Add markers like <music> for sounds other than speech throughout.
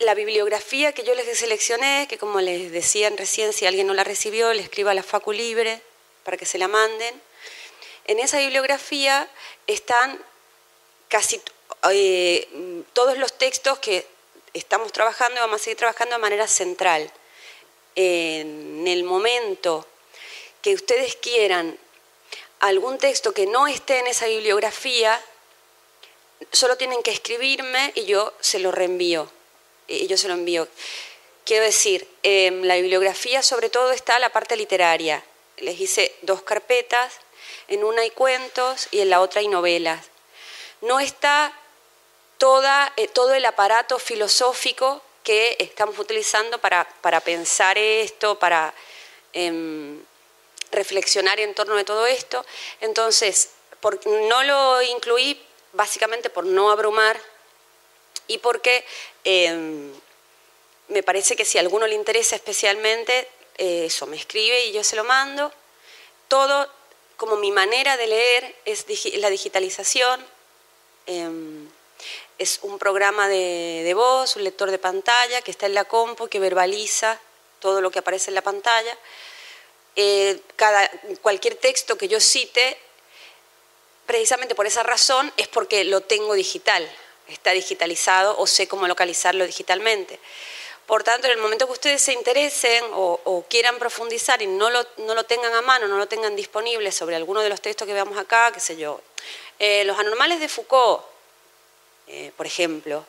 la bibliografía que yo les seleccioné, que como les decían recién, si alguien no la recibió, le escriba a la Facu Libre para que se la manden. En esa bibliografía están casi eh, todos los textos que estamos trabajando y vamos a seguir trabajando de manera central. En el momento que ustedes quieran algún texto que no esté en esa bibliografía, solo tienen que escribirme y yo se lo reenvío. Y yo se lo envío. Quiero decir, en la bibliografía sobre todo está la parte literaria. Les hice dos carpetas, en una hay cuentos y en la otra hay novelas. No está toda, eh, todo el aparato filosófico que estamos utilizando para, para pensar esto, para em, reflexionar en torno de todo esto. Entonces, no lo incluí básicamente por no abrumar y porque em, me parece que si a alguno le interesa especialmente, eh, eso me escribe y yo se lo mando. Todo como mi manera de leer es la digitalización. Em, es un programa de, voz, un lector de pantalla que está en la compu, que verbaliza todo lo que aparece en la pantalla. Eh, cada, cualquier texto que yo cite, precisamente por esa razón, es porque lo tengo digital, está digitalizado o sé cómo localizarlo digitalmente. Por tanto, en el momento que ustedes se interesen o, quieran profundizar y no lo, no lo, tengan a mano, no lo tengan disponible sobre alguno de los textos que veamos acá, qué sé yo, eh, los anormales de Foucault, eh, por ejemplo,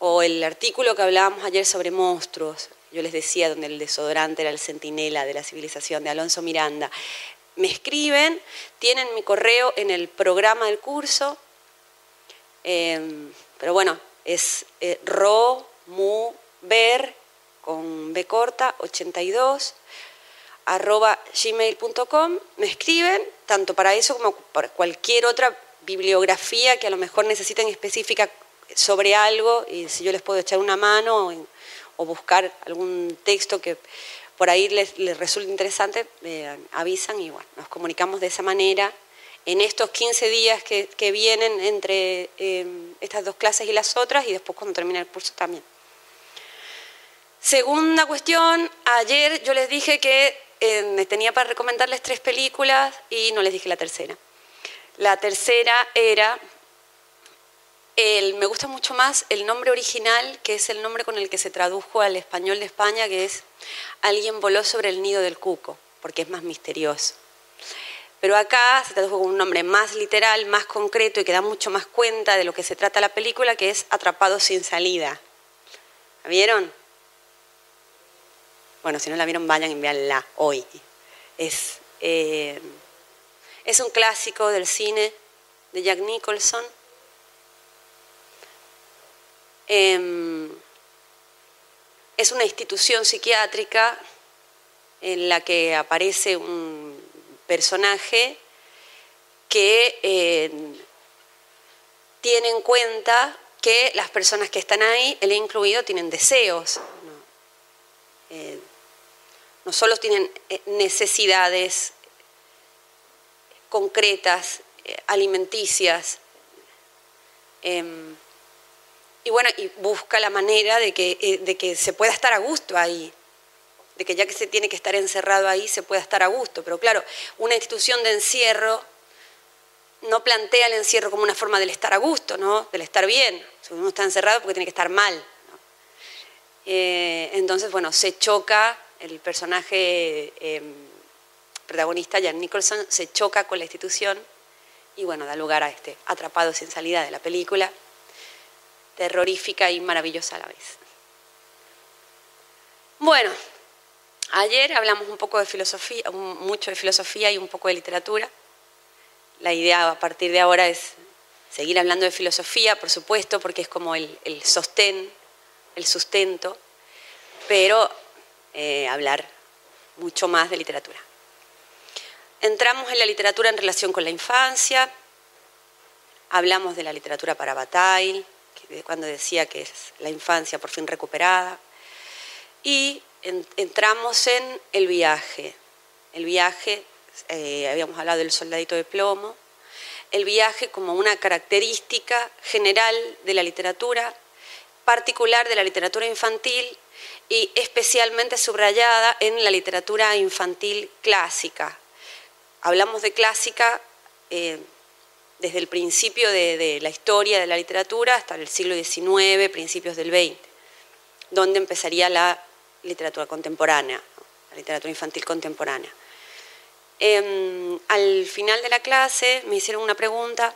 o el artículo que hablábamos ayer sobre monstruos, yo les decía donde el desodorante era el centinela de la civilización, de Alonso Miranda, me escriben, tienen mi correo en el programa del curso, em, pero bueno, es eh, ro, mu, ver, con B corta, 82, arroba gmail.com, me escriben, tanto para eso como para cualquier otra bibliografía que a lo mejor necesiten específica sobre algo y si yo les puedo echar una mano o, buscar algún texto que por ahí les, resulte interesante, avisan y bueno, nos comunicamos de esa manera en estos 15 días que, vienen entre em, estas dos clases y las otras y después cuando termine el curso también. Segunda cuestión, ayer yo les dije que eh, tenía para recomendarles tres películas y no les dije la tercera. La tercera era, el, me gusta mucho más el nombre original, que es el nombre con el que se tradujo al español de España, que es Alguien voló sobre el nido del cuco, porque es más misterioso. Pero acá se tradujo con un nombre más literal, más concreto y que da mucho más cuenta de lo que se trata la película, que es Atrapado sin salida. ¿La vieron? Bueno, si no la vieron, vayan y enviarla hoy. Es eh, es un clásico del cine de Jack Nicholson. Em, es una institución psiquiátrica en la que aparece un personaje que em, tiene en cuenta que las personas que están ahí, él incluido, tienen deseos. ¿no? Eh, solo tienen eh, necesidades concretas, eh, alimenticias. Em, y bueno, y busca la manera eh, de que se pueda estar a gusto ahí, de que ya que se tiene que estar encerrado ahí, se pueda estar a gusto. Pero claro, una institución de encierro no plantea el encierro como una forma del estar a gusto, ¿no? del estar bien. Si uno está encerrado porque tiene que estar mal. Eh, entonces, bueno, se choca el personaje em, protagonista, Jan Nicholson, se choca con la institución y bueno, da lugar a este atrapado sin salida de la película, terrorífica y maravillosa a la vez. Bueno, ayer hablamos un poco de filosofía, mucho de filosofía y un poco de literatura. La idea a partir de ahora es seguir hablando de filosofía, por supuesto, porque es como el, sostén, el sustento, pero eh, hablar mucho más de literatura. Entramos en la literatura en relación con la infancia, hablamos de la literatura para Bataille, cuando decía que es la infancia por fin recuperada, y entramos en el viaje. El viaje, eh, habíamos hablado del soldadito de plomo, el viaje como una característica general de la literatura particular de la literatura infantil y especialmente subrayada en la literatura infantil clásica. Hablamos de clásica eh, desde el principio de, la historia de la literatura hasta el siglo XIX, principios del XX, donde empezaría la literatura contemporánea, la literatura infantil contemporánea. Em, al final de la clase me hicieron una pregunta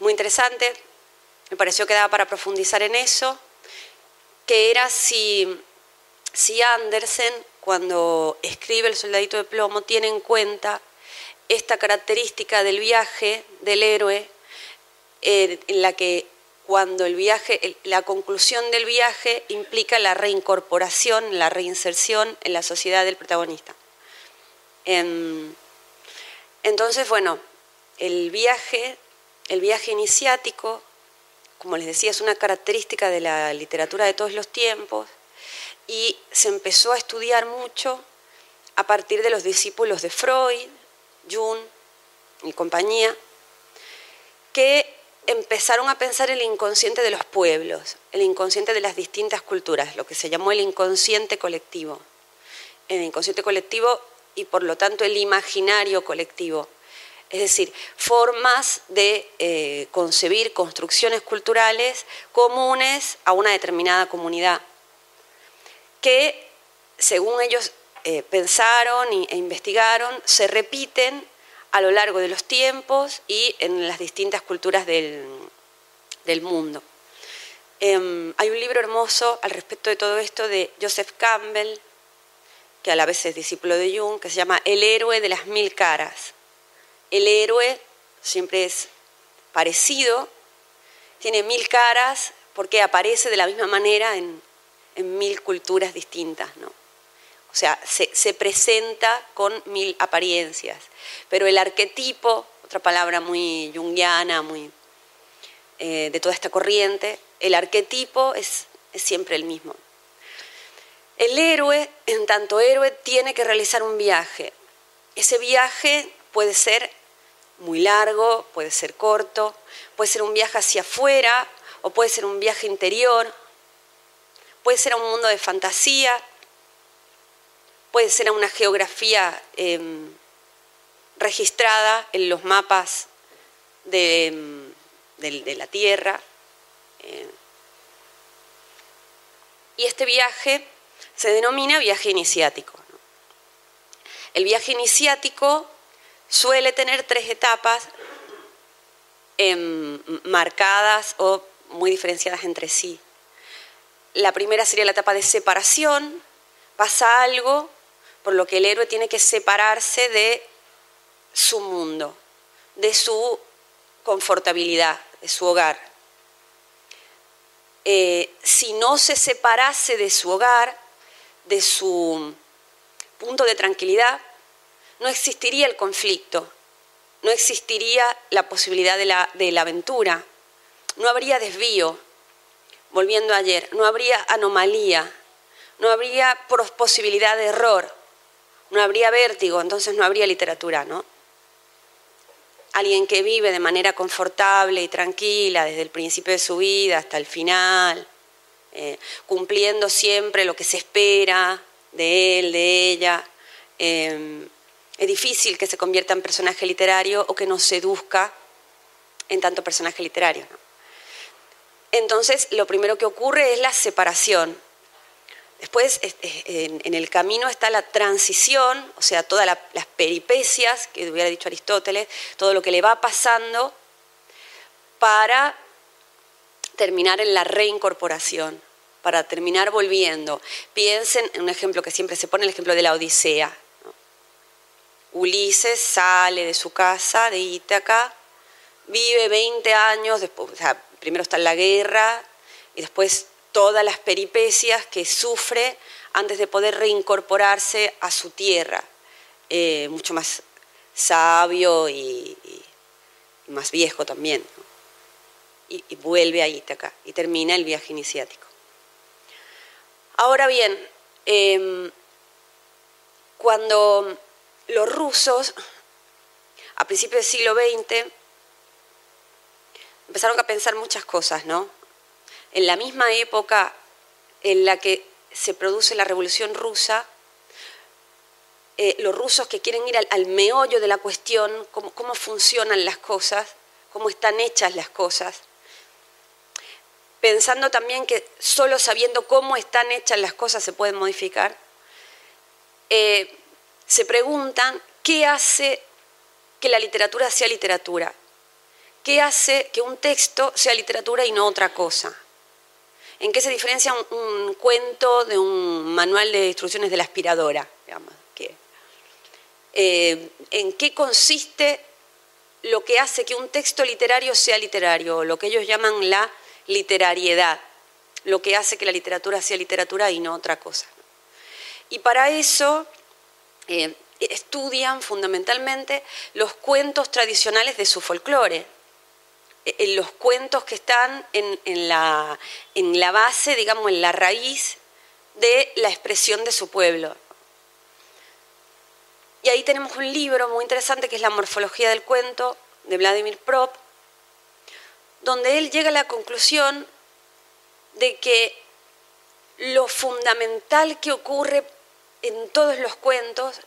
muy interesante, me pareció que daba para profundizar en eso, que era si, si Andersen, cuando escribe El soldadito de plomo, tiene en cuenta esta característica del viaje del héroe, eh, en la que cuando el viaje, la conclusión del viaje implica la reincorporación, la reinserción en la sociedad del protagonista. Em, entonces, bueno, el viaje, el viaje iniciático, como les decía, es una característica de la literatura de todos los tiempos y se empezó a estudiar mucho a partir de los discípulos de Freud, Jung y compañía, que empezaron a pensar el inconsciente de los pueblos, el inconsciente de las distintas culturas, lo que se llamó el inconsciente colectivo. El inconsciente colectivo y por lo tanto el imaginario colectivo. Es decir, formas de eh, concebir construcciones culturales comunes a una determinada comunidad, que según ellos eh, pensaron e investigaron, se repiten a lo largo de los tiempos y en las distintas culturas del, mundo. Em, hay un libro hermoso al respecto de todo esto de Joseph Campbell, que a la vez es discípulo de Jung, que se llama El héroe de las mil caras. El héroe siempre es parecido, tiene mil caras porque aparece de la misma manera en, en mil culturas distintas. ¿no? O sea, se, presenta con mil apariencias. Pero el arquetipo, otra palabra muy junguiana, muy eh, de toda esta corriente, el arquetipo es, es siempre el mismo. El héroe, en tanto héroe, tiene que realizar un viaje. Ese viaje puede ser muy largo, puede ser corto, puede ser un viaje hacia afuera o puede ser un viaje interior, puede ser a un mundo de fantasía, puede ser a una geografía em, registrada en los mapas de, em, la Tierra. Eh. y este viaje se denomina viaje iniciático. El viaje iniciático suele tener tres etapas em, marcadas o muy diferenciadas entre sí. La primera sería la etapa de separación, pasa algo por lo que el héroe tiene que separarse de su mundo, de su confortabilidad, de su hogar. Eh, si no se separase de su hogar, de su punto de tranquilidad, no existiría el conflicto, no existiría la posibilidad de la, de la aventura, no habría desvío, volviendo ayer, no habría anomalía, no habría posibilidad de error, no habría vértigo, entonces no habría literatura, ¿no? Alguien que vive de manera confortable y tranquila desde el principio de su vida hasta el final, eh, cumpliendo siempre lo que se espera de él, de ella. Eh, es difícil que se convierta en personaje literario o que nos seduzca en tanto personaje literario. Entonces, lo primero que ocurre es la separación Después, en el camino está la transición, o sea, todas las peripecias, que hubiera dicho Aristóteles, todo lo que le va pasando para terminar en la reincorporación, para terminar volviendo. Piensen en un ejemplo que siempre se pone, el ejemplo de la Odisea. Ulises sale de su casa, de Ítaca, vive 20 años, después, primero está en la guerra y después todas las peripecias que sufre antes de poder reincorporarse a su tierra, eh, mucho más sabio y, más viejo también. Y, vuelve a Ítaca y termina el viaje iniciático. Ahora bien, em, cuando los rusos, a principios del siglo XX, empezaron a pensar muchas cosas, ¿no? En la misma época en la que se produce la Revolución Rusa, eh, los rusos que quieren ir al, meollo de la cuestión, cómo, funcionan las cosas, cómo están hechas las cosas, pensando también que solo sabiendo cómo están hechas las cosas se pueden modificar, eh, se preguntan qué hace que la literatura sea literatura, qué hace que un texto sea literatura y no otra cosa. ¿En qué se diferencia un, cuento de un manual de instrucciones de la aspiradora? Eh, ¿En qué consiste lo que hace que un texto literario sea literario, lo que ellos llaman la literariedad, lo que hace que la literatura sea literatura y no otra cosa. Y para eso eh, estudian fundamentalmente los cuentos tradicionales de su folclore, eh, los cuentos que están en, la, en la base, digamos, en la raíz de la expresión de su pueblo. Y ahí tenemos un libro muy interesante que es La morfología del cuento de Vladimir Prop, donde él llega a la conclusión de que lo fundamental que ocurre en todos los cuentos,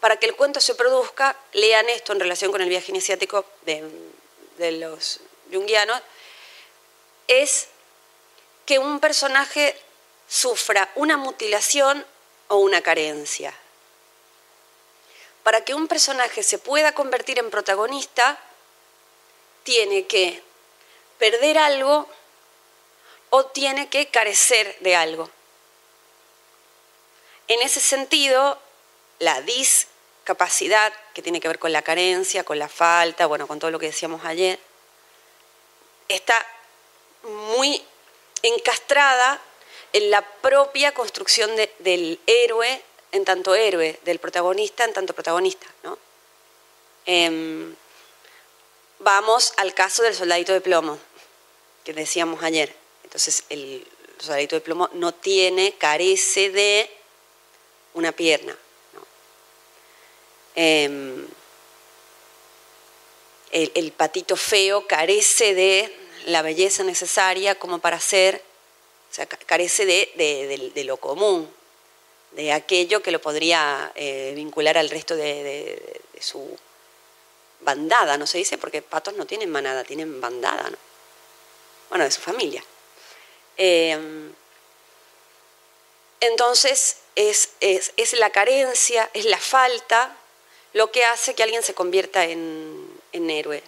para que el cuento se produzca, lean esto en relación con el viaje iniciático de, de los junguianos, es que un personaje sufra una mutilación o una carencia. Para que un personaje se pueda convertir en protagonista, tiene que perder algo o tiene que carecer de algo. En ese sentido, la discapacidad, que tiene que ver con la carencia, con la falta, bueno, con todo lo que decíamos ayer, está muy encastrada en la propia construcción del héroe en tanto héroe, del protagonista en tanto protagonista. ¿no? Em, vamos al caso del soldadito de plomo, que decíamos ayer. Entonces, el soldadito de plomo no tiene, carece de una pierna. Em, el, patito feo carece de la belleza necesaria como para ser, o sea, carece de, lo común, de aquello que lo podría eh, vincular al resto de, su bandada, ¿no se dice? Porque patos no tienen manada, tienen bandada, ¿no? Bueno, de su familia. Eh, entonces, es, la carencia, es la falta lo que hace que alguien se convierta en, héroe.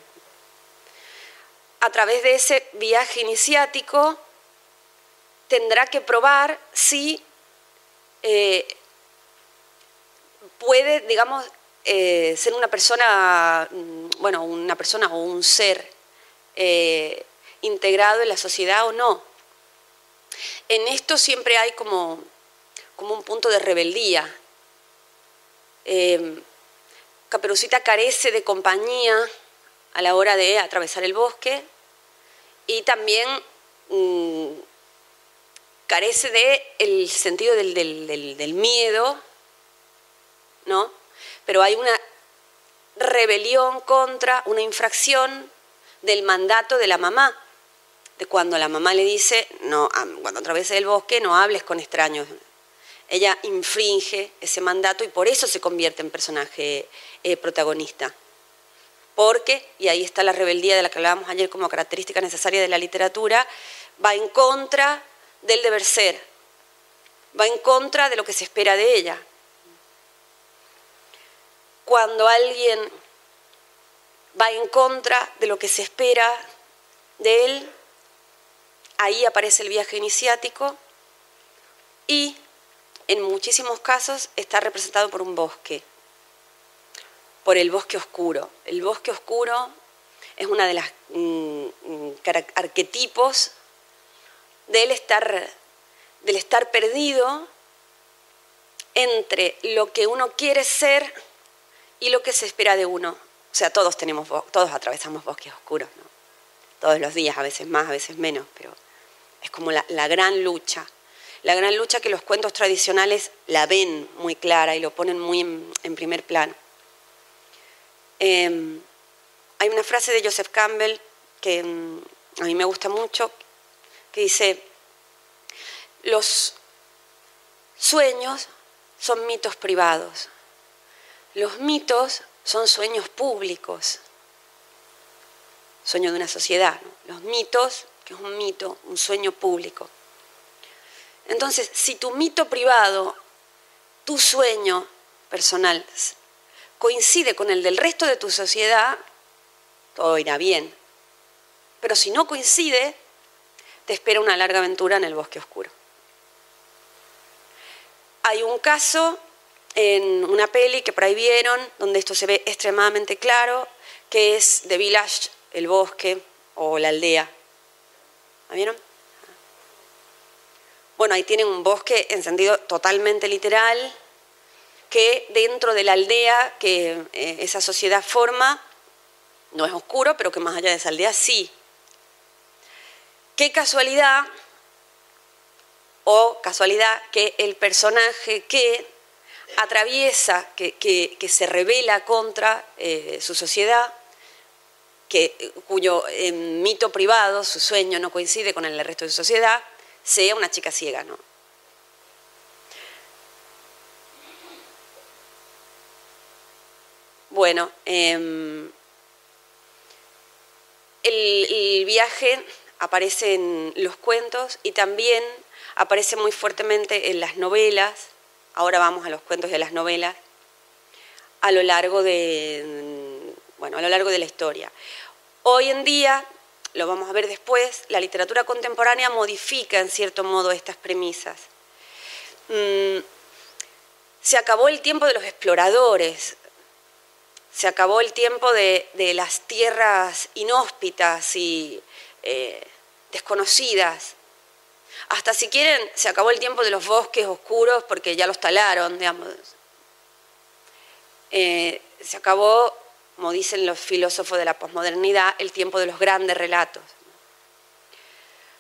A través de ese viaje iniciático, tendrá que probar si eh, puede, digamos, eh, ser una persona, mm, bueno, una persona o un ser eh, integrado en la sociedad o no. En esto siempre hay como, un punto de rebeldía. Caperucita carece de compañía a la hora de atravesar el bosque y también mm, carece de el sentido del, del miedo, ¿no? Pero hay una rebelión contra una infracción del mandato de la mamá de cuando la mamá le dice, no, cuando atraveses el bosque no hables con extraños. Ella infringe ese mandato y por eso se convierte en personaje eh, protagonista. Porque, y ahí está la rebeldía de la que hablábamos ayer como característica necesaria de la literatura, va en contra del deber ser, va en contra de lo que se espera de ella. Cuando alguien va en contra de lo que se espera de él, ahí aparece el viaje iniciático y en muchísimos casos está representado por un bosque, por el bosque oscuro. El bosque oscuro es una de las mm, mm, arquetipos del estar, del estar perdido entre lo que uno quiere ser y lo que se espera de uno. O sea, todos tenemos, todos atravesamos bosques oscuros, ¿no? todos los días, a veces más, a veces menos, pero es como la, gran lucha. La gran lucha que los cuentos tradicionales la ven muy clara y lo ponen muy en, primer plano. Em, hay una frase de Joseph Campbell que mm, a mí me gusta mucho, que dice, los sueños son mitos privados, los mitos son sueños públicos, sueño de una sociedad, los mitos, que es un mito, un sueño público. Entonces, si tu mito privado, tu sueño personal, coincide con el del resto de tu sociedad, todo irá bien. Pero si no coincide, te espera una larga aventura en el bosque oscuro. Hay un caso en una peli que vieron, donde esto se ve extremadamente claro, que es The Village, el bosque o la aldea. ¿La vieron? Bueno, ahí tienen un bosque en sentido totalmente literal, que dentro de la aldea que eh, esa sociedad forma, no es oscuro, pero que más allá de esa aldea sí. Qué casualidad, o casualidad, que el personaje que atraviesa, que, se revela contra eh, su sociedad, que, cuyo eh, mito privado, su sueño, no coincide con el resto de su sociedad, sea una chica ciega, ¿no? Bueno, em, el, viaje aparece en los cuentos y también aparece muy fuertemente en las novelas. Ahora vamos a los cuentos y a las novelas a lo largo de, bueno, a lo largo de la historia. Hoy en día, lo vamos a ver después, la literatura contemporánea modifica en cierto modo estas premisas. Mm, se acabó el tiempo de los exploradores, se acabó el tiempo de, las tierras inhóspitas y eh, desconocidas. Hasta si quieren, se acabó el tiempo de los bosques oscuros porque ya los talaron. Eh, se acabó, como dicen los filósofos de la posmodernidad, el tiempo de los grandes relatos.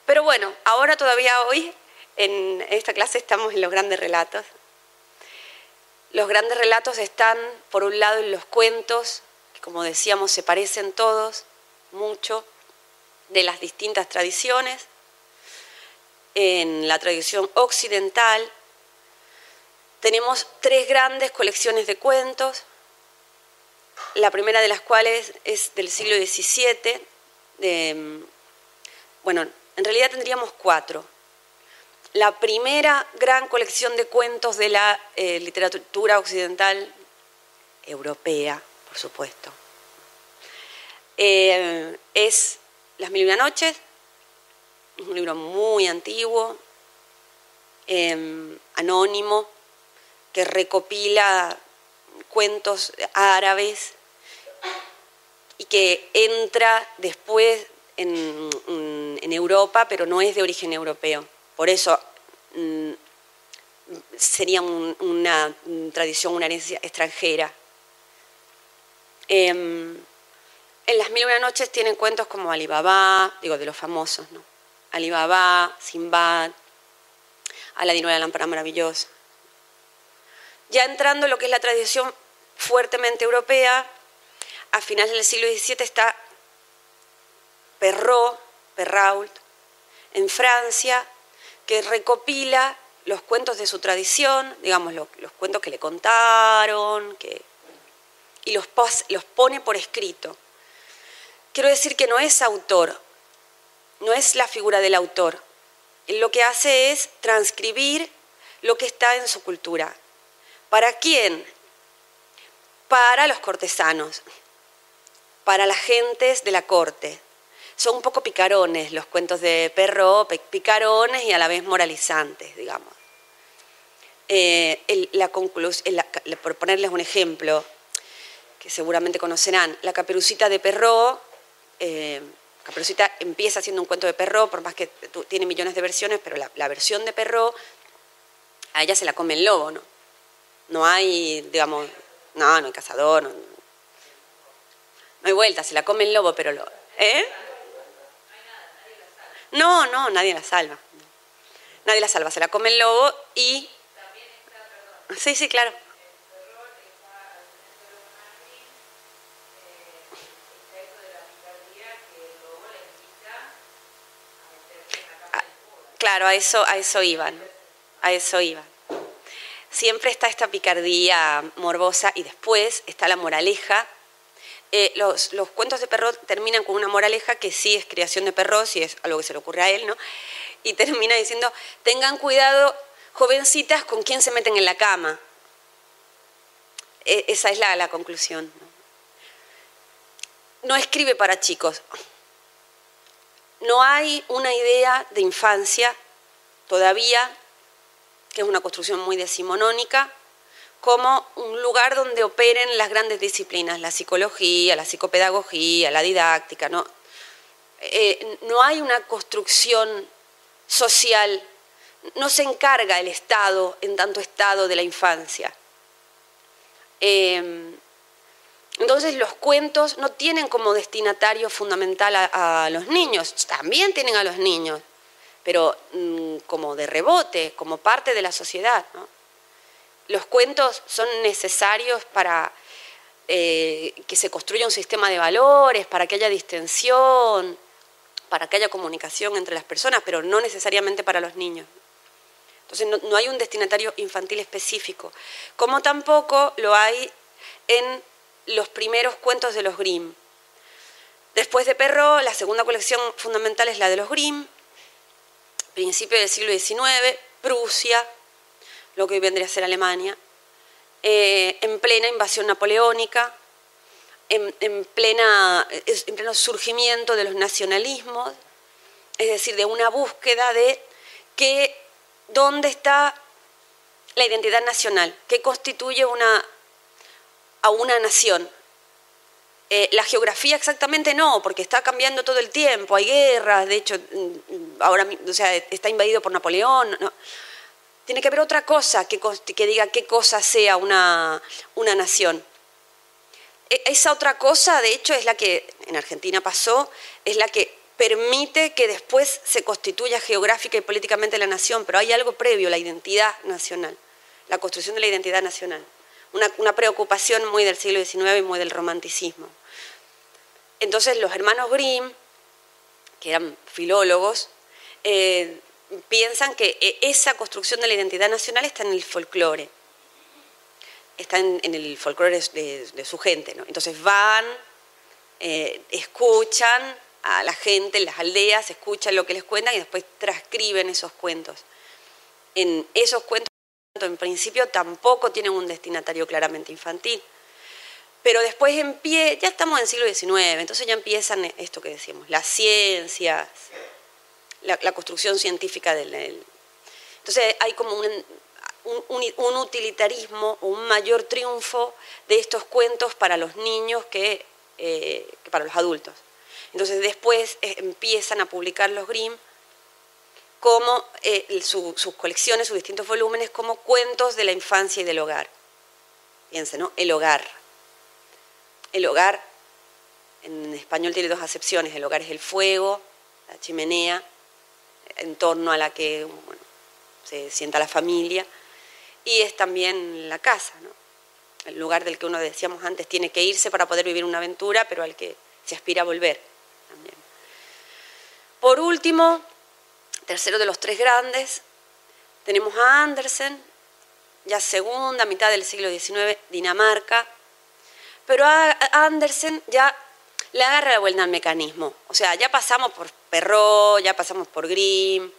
Pero bueno, ahora todavía hoy, en esta clase estamos en los grandes relatos. Los grandes relatos están, por un lado, en los cuentos, que como decíamos se parecen todos mucho, de las distintas tradiciones. En la tradición occidental tenemos tres grandes colecciones de cuentos, la primera de las cuales es del siglo XVII. bueno, en realidad tendríamos cuatro la primera gran colección de cuentos de la eh, literatura occidental europea, por supuesto. Eh, es Las Mil y una Noches, es un libro muy antiguo, em, anónimo, que recopila cuentos árabes y que entra después en Europa, pero no es de origen europeo. Por eso mm, sería una tradición, una herencia extranjera. Em, en las mil y una noches tienen cuentos como Alibaba, digo de los famosos, ¿no? Alibaba, Simbad, Aladino de la lámpara maravillosa. Ya entrando en lo que es la tradición fuertemente europea, a finales del siglo XVII está Perrault, Perrault, en Francia, que recopila los cuentos de su tradición, digamos, los, cuentos que le contaron, y los, los pone por escrito. Quiero decir que no es autor, no es la figura del autor. Él lo que hace es transcribir lo que está en su cultura. ¿Para quién? Para los cortesanos, para las gentes de la corte, son un poco picarones los cuentos de perro, picarones y a la vez moralizantes, digamos. Eh, la por ponerles un ejemplo, que seguramente conocerán, la caperucita de perro, eh, caperucita empieza siendo un cuento de perro, por más que tiene millones de versiones, pero la, versión de perro, a ella se la come el lobo, ¿no? No hay, digamos, no, no hay cazador, no, no hay vuelta, se la come el lobo, pero lo... ¿Eh? No, no, nadie la salva. Nadie la salva, se la come el lobo y... Sí, sí, claro. Claro, a eso, a eso iban, a eso iban. Siempre está esta picardía morbosa y después está la moraleja. Eh, los, cuentos de Perrot terminan con una moraleja que sí es creación de Perrot, si es algo que se le ocurre a él, ¿no? Y termina diciendo, tengan cuidado, jovencitas, con quién se meten en la cama. E, esa es la, la conclusión. no escribe para chicos. No hay una idea de infancia todavía, que es una construcción muy decimonónica, como un lugar donde operen las grandes disciplinas, la psicología, la psicopedagogía, la didáctica. No, eh, no hay una construcción social, no se encarga el Estado en tanto Estado de la infancia. Eh, entonces los cuentos no tienen como destinatario fundamental a, los niños, también tienen a los niños, pero mm, como de rebote, como parte de la sociedad. Los cuentos son necesarios para eh, que se construya un sistema de valores, para que haya distensión, para que haya comunicación entre las personas, pero no necesariamente para los niños. Entonces no hay un destinatario infantil específico, como tampoco lo hay en los primeros cuentos de los Grimm. Después de Perro, la segunda colección fundamental es la de los Grimm, principio del siglo XIX, Prusia, lo que hoy vendría a ser Alemania, eh, en plena invasión napoleónica, en, plena, en pleno surgimiento de los nacionalismos, es decir, de una búsqueda de que, dónde está la identidad nacional, qué constituye una a una nación. Eh, la geografía exactamente no, porque está cambiando todo el tiempo, hay guerras, de hecho, mm, ahora o sea, está invadido por Napoleón. Tiene que haber otra cosa que, diga qué cosa sea una, una nación. E, esa otra cosa, de hecho, es la que en Argentina pasó, es la que permite que después se constituya geográfica y políticamente la nación, pero hay algo previo, la identidad nacional, la construcción de la identidad nacional una, preocupación muy del siglo XIX y muy del romanticismo. Entonces los hermanos Grimm, que eran filólogos, eh, piensan que e, esa construcción de la identidad nacional está en el folclore, está en, el folclore de, su gente. Entonces van, eh, escuchan a la gente en las aldeas, escuchan lo que les cuentan y después transcriben esos cuentos. En esos cuentos en principio tampoco tienen un destinatario claramente infantil. Pero después en pie, ya estamos en el siglo XIX, entonces ya empiezan esto que decíamos, las ciencias, la, construcción científica del... Entonces hay como un, un, utilitarismo, un mayor triunfo de estos cuentos para los niños que, eh, que para los adultos. Entonces después eh, empiezan a publicar los Grimm como eh, sus colecciones, sus distintos volúmenes, como cuentos de la infancia y del hogar. Fíjense, ¿no? El hogar. El hogar, en español tiene dos acepciones. El hogar es el fuego, la chimenea, en torno a la que se sienta la familia, y es también la casa, ¿no? el lugar del que uno decíamos antes tiene que irse para poder vivir una aventura, pero al que se aspira a volver también. Por último, tercero de los tres grandes. Tenemos a Andersen, ya segunda mitad del siglo XIX, Dinamarca. Pero a Andersen ya le agarra la vuelta al mecanismo. O sea, ya pasamos por Perrault, ya pasamos por Grimm.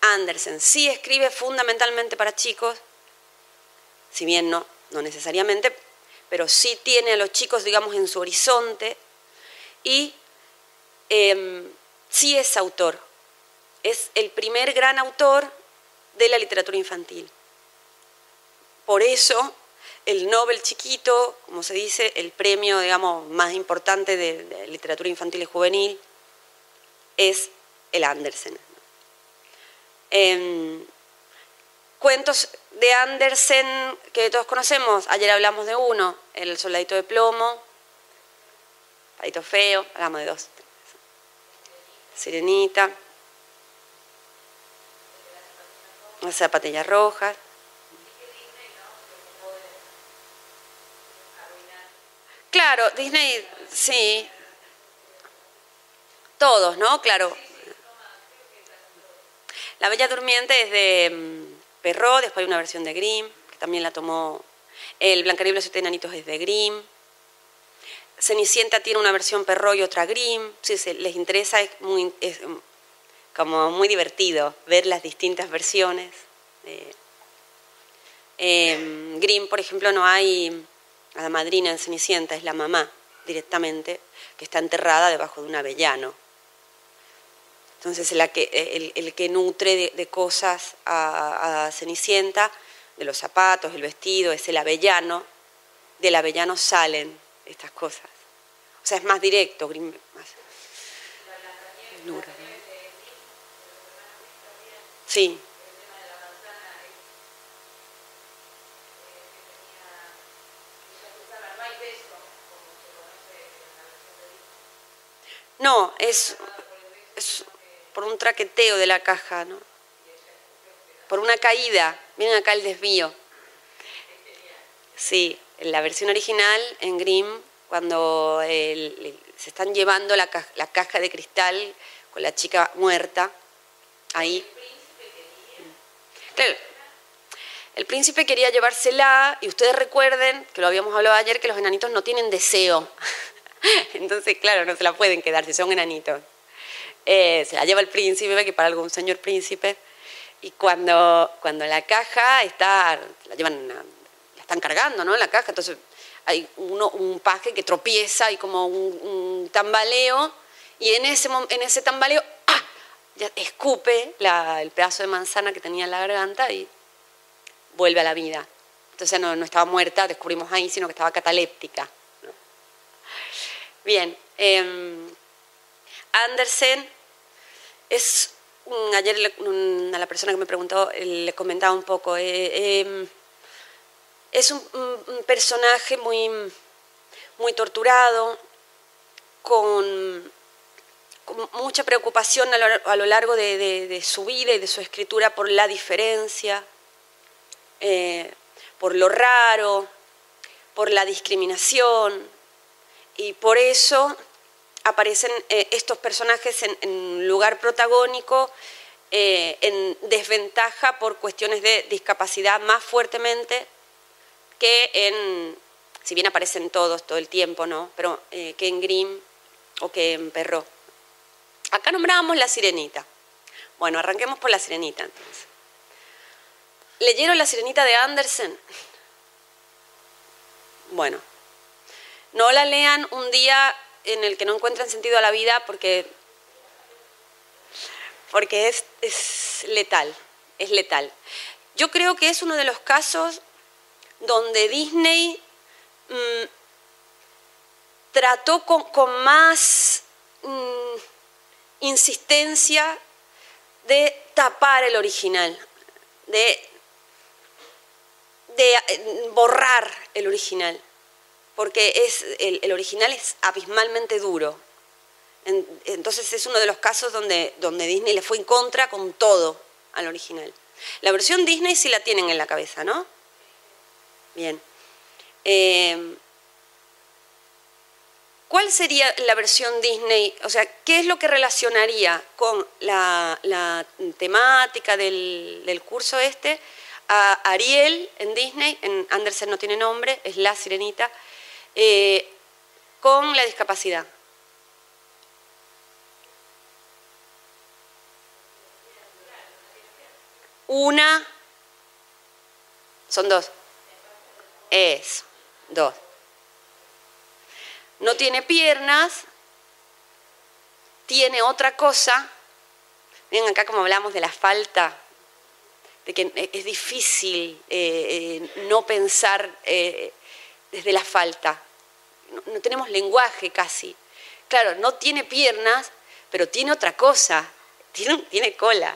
Andersen sí escribe fundamentalmente para chicos, si bien no, no necesariamente, pero sí tiene a los chicos, digamos, en su horizonte y em, sí es autor es el primer gran autor de la literatura infantil. Por eso, el Nobel chiquito, como se dice, el premio, digamos, más importante de, literatura infantil y juvenil, es el Andersen. Em, cuentos de Andersen que todos conocemos, ayer hablamos de uno, El soldadito de plomo, Padito Feo, hablamos de dos, Sirenita. Zapatillas rojas. Claro, Disney, sí. Todos, ¿no? Claro. La Bella Durmiente es de mm, Perrault, después hay una versión de Grimm, que también la tomó. El Blancanieves y los es de Grimm. Cenicienta tiene una versión Perrault y otra Grimm. Si les interesa, es, muy, como muy divertido ver las distintas versiones. Eh, Grimm, por ejemplo, no hay a la madrina en Cenicienta, es la mamá directamente, que está enterrada debajo de un avellano. Entonces el, que nutre de, cosas a, Cenicienta, de los zapatos, el vestido, es el avellano. Del avellano salen estas cosas. O sea, es más directo, más Sí. No, es, por un traqueteo de la caja, ¿no? Por una caída. Miren acá el desvío. Sí, en la versión original, en Grimm, cuando se están llevando la, la caja de cristal con la chica muerta, ahí. El príncipe quería llevársela y ustedes recuerden, que lo habíamos hablado ayer, que los enanitos no tienen deseo. <laughs> Entonces, claro, no se la pueden quedar si son enanitos. Eh, se la lleva el príncipe, que para algún señor príncipe, y cuando, cuando la caja está, la llevan, la están cargando, ¿no? La caja, entonces hay uno, un paje que tropieza y como un, tambaleo, y en ese, en ese tambaleo. Ya escupe el pedazo de manzana que tenía en la garganta y vuelve a la vida. Entonces no, estaba muerta, descubrimos ahí, sino que estaba cataléptica. Bien, em, Andersen es, ayer a la persona que me preguntó le comentaba un poco, eh, em, es un, personaje muy, muy torturado, con, mucha preocupación a lo, largo de, su vida y de su escritura por la diferencia, eh, por lo raro, por la discriminación, y por eso aparecen eh, estos personajes en, lugar protagónico, eh, en desventaja por cuestiones de discapacidad más fuertemente que en, si bien aparecen todos todo el tiempo, ¿no? Pero que en Grimm o que en Perro. Acá nombrábamos la sirenita. Bueno, arranquemos por la sirenita entonces. ¿Leyeron la sirenita de Andersen? Bueno, no la lean un día en el que no encuentran sentido a la vida porque, porque es, letal, es letal. Yo creo que es uno de los casos donde Disney mm, trató con, más mm, insistencia de tapar el original, de, de eh, borrar el original porque es, el, original es abismalmente duro. entonces es uno de los casos donde, donde Disney le fue en contra con todo al original. La versión Disney sí la tienen en la cabeza, ¿no? Bien. Eh, ¿Cuál sería la versión Disney? O sea, ¿qué es lo que relacionaría con la, temática del, curso este a Ariel en Disney? En Andersen no tiene nombre, es la sirenita. Eh, con la discapacidad. Una, son dos. Es, dos. No tiene piernas, tiene otra cosa. Miren acá como hablamos de la falta, de que es difícil eh, eh, no pensar desde la falta. No, tenemos lenguaje casi. Claro, no tiene piernas, pero tiene otra cosa, tiene, tiene cola.